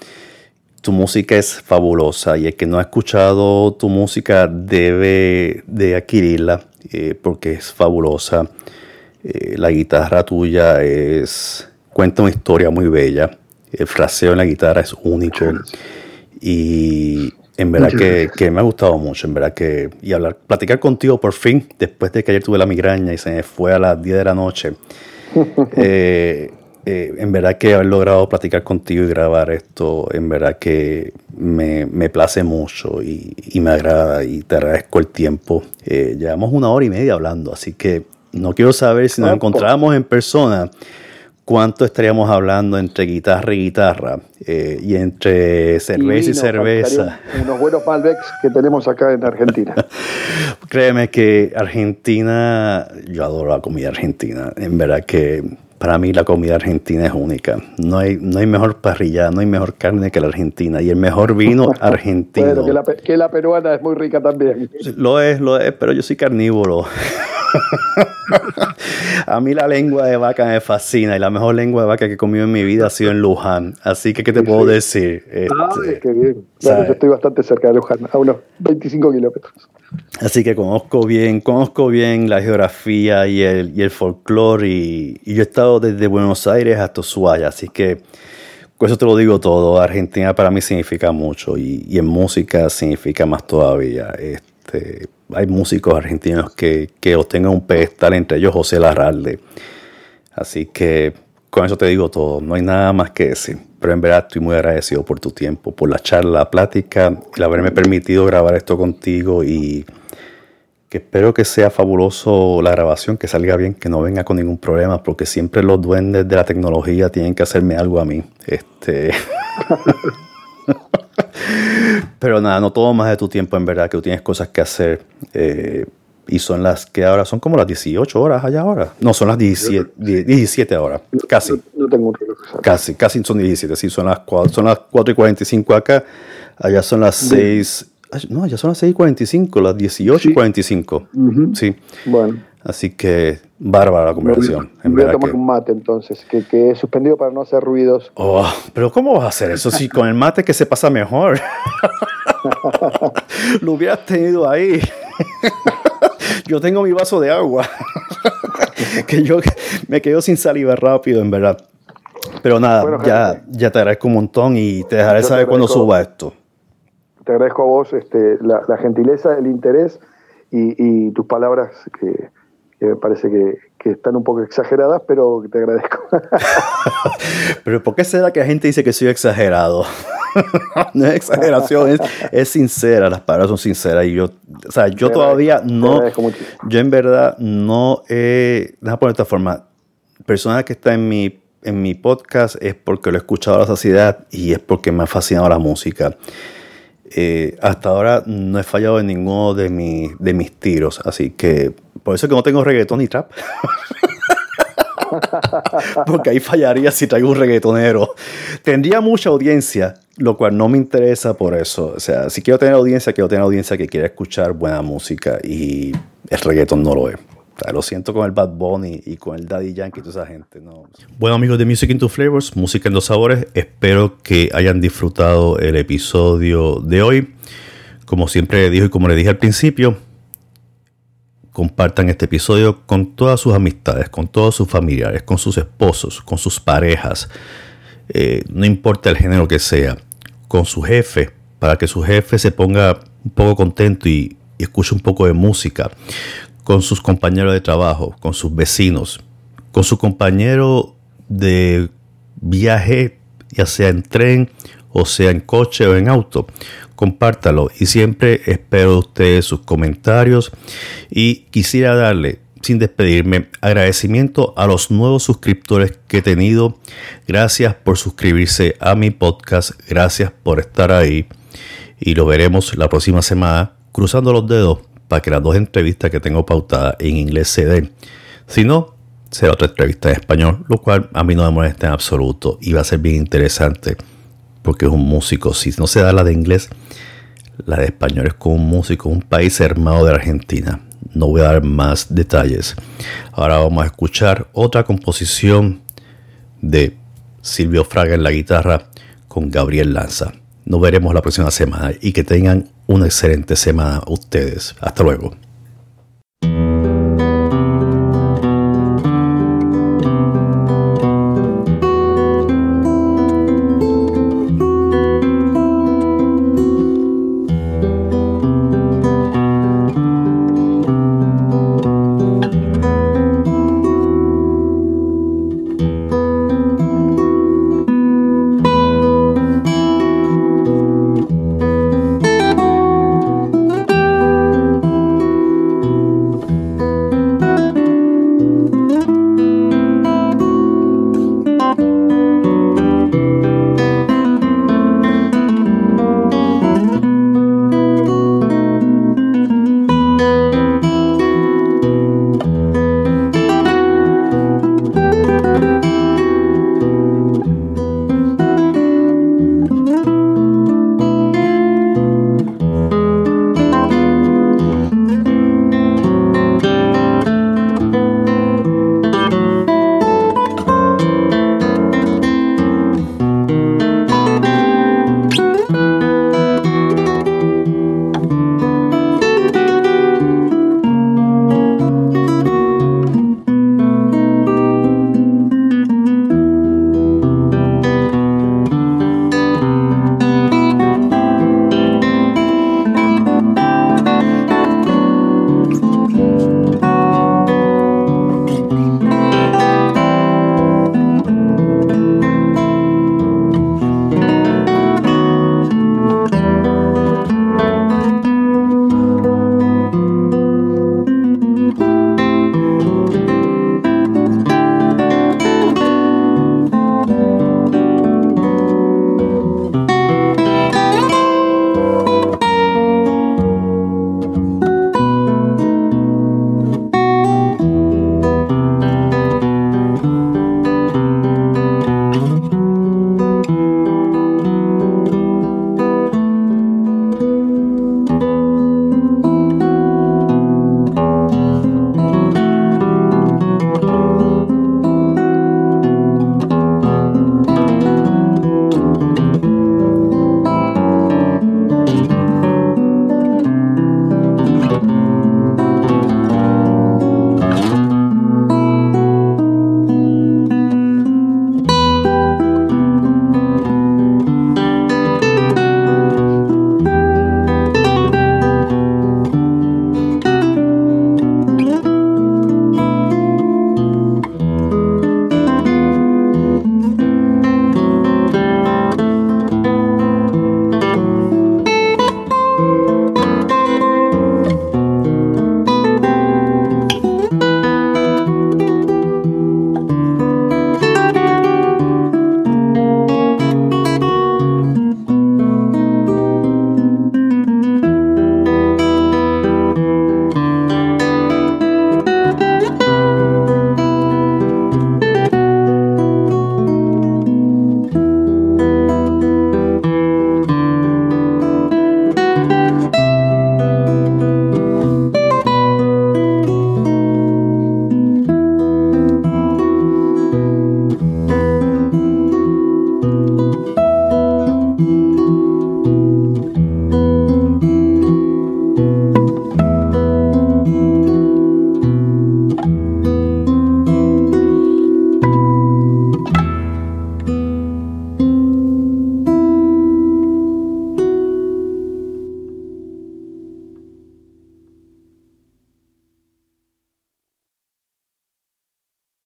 tu música es fabulosa y el que no ha escuchado tu música debe de adquirirla eh, porque es fabulosa. Eh, la guitarra tuya es cuenta una historia muy bella. El fraseo en la guitarra es único y en verdad que, me ha gustado mucho, en verdad que y hablar, platicar contigo por fin después de que ayer tuve la migraña y se me fue a las 10 de la noche. Eh, eh, en verdad que haber logrado platicar contigo y grabar esto, en verdad que me, me place mucho y, me agrada y te agradezco el tiempo. Eh, llevamos una hora y media hablando, así que no quiero saber si nos encontramos en persona cuánto estaríamos hablando entre guitarra y guitarra eh, y entre cerveza y, cerveza. unos buenos Malbecs que tenemos acá en Argentina. Créeme que Argentina, yo adoro la comida argentina, en verdad que para mí la comida argentina es única. No hay, no hay mejor parrilla, no hay mejor carne que la argentina. Y el mejor vino argentino. bueno, que la, que la peruana es muy rica también. Lo es, lo es, pero yo soy carnívoro. A mí la lengua de vaca me fascina y la mejor lengua de vaca que he comido en mi vida ha sido en Luján. Así que, ¿qué te puedo decir? Ah, este, qué bien. yo estoy bastante cerca de Luján, a unos 25 kilómetros. Así que conozco bien, conozco bien la geografía y el, y el folclore y, yo he estado desde Buenos Aires hasta Ushuaia, así que con eso te lo digo todo. Argentina para mí significa mucho y, y en música significa más todavía. Este, hay músicos argentinos que, que obtengan un pedestal, entre ellos José Larralde. Así que con eso te digo todo, no hay nada más que decir. Pero en verdad estoy muy agradecido por tu tiempo, por la charla, la plática, el haberme permitido grabar esto contigo y que espero que sea fabuloso la grabación, que salga bien, que no venga con ningún problema, porque siempre los duendes de la tecnología tienen que hacerme algo a mí. Este. Pero nada, no todo más de tu tiempo, en verdad, que tú tienes cosas que hacer. Eh, y son las que ahora son como las 18 horas allá ahora. No, son las 17, 17 ahora, casi. No, tengo un reloj. Casi, casi son 17, sí, son las 4, son las 4 y 45 acá. Allá son las 6. No, ya son las 6 y 45, las 18 y 45. Sí. Bueno. Así que bárbara la conversación. voy a tomar un mate entonces, que, que, he suspendido para no hacer ruidos. Oh, pero ¿cómo vas a hacer eso? Si con el mate que se pasa mejor. Lo hubieras tenido ahí. yo tengo mi vaso de agua. que yo me quedo sin saliva rápido, en verdad. Pero nada, ya, ya te agradezco un montón y te dejaré saber cuando suba esto. Te agradezco a vos este, la, gentileza, el interés y tus palabras que, que me parece que, están un poco exageradas, pero te agradezco. pero ¿por qué será que la gente dice que soy exagerado? no es exageración, es, sincera, las palabras son sinceras y yo, o sea, yo todavía no, yo en verdad no he, déjame poner de esta forma, persona que está en mi, en mi podcast es porque lo he escuchado a la saciedad y es porque me ha fascinado la música. Eh, hasta ahora no he fallado en ninguno de, de mis tiros, así que por eso es que no tengo reggaetón ni trap. Porque ahí fallaría si traigo un reggaetonero. Tendría mucha audiencia, lo cual no me interesa por eso. O sea, si quiero tener audiencia, quiero tener audiencia que quiera escuchar buena música y el reggaetón no lo es. lo siento con el Bad Bunny y con el Daddy Yankee y toda esa gente. No. Bueno amigos de Music into Flavors, Música en dos sabores, espero que hayan disfrutado el episodio de hoy. Como siempre dijo y como le dije al principio, compartan este episodio con todas sus amistades, con todos sus familiares, con sus esposos, con sus parejas, eh, no importa el género que sea, con su jefe, para que su jefe se ponga un poco contento y, escuche un poco de música, con sus compañeros de trabajo, con sus vecinos, con su compañero de viaje, ya sea en tren o sea en coche o en auto, compártalo y siempre espero de ustedes sus comentarios. Y quisiera darle sin despedirme agradecimiento a los nuevos suscriptores que he tenido. Gracias por suscribirse a mi podcast. Gracias por estar ahí. Y lo veremos la próxima semana cruzando los dedos para que las dos entrevistas que tengo pautadas en inglés se den. Si no será otra entrevista en español lo cual a mí no me molesta en absoluto y va a ser bien interesante porque es un músico. Si no se da la de inglés, la de español es con un músico, un país hermano de Argentina. No voy a dar más detalles. Ahora vamos a escuchar otra composición de Silvio Fraga en la guitarra con Gabriel Lanza. Nos veremos la próxima semana y que tengan una excelente semana ustedes. Hasta luego.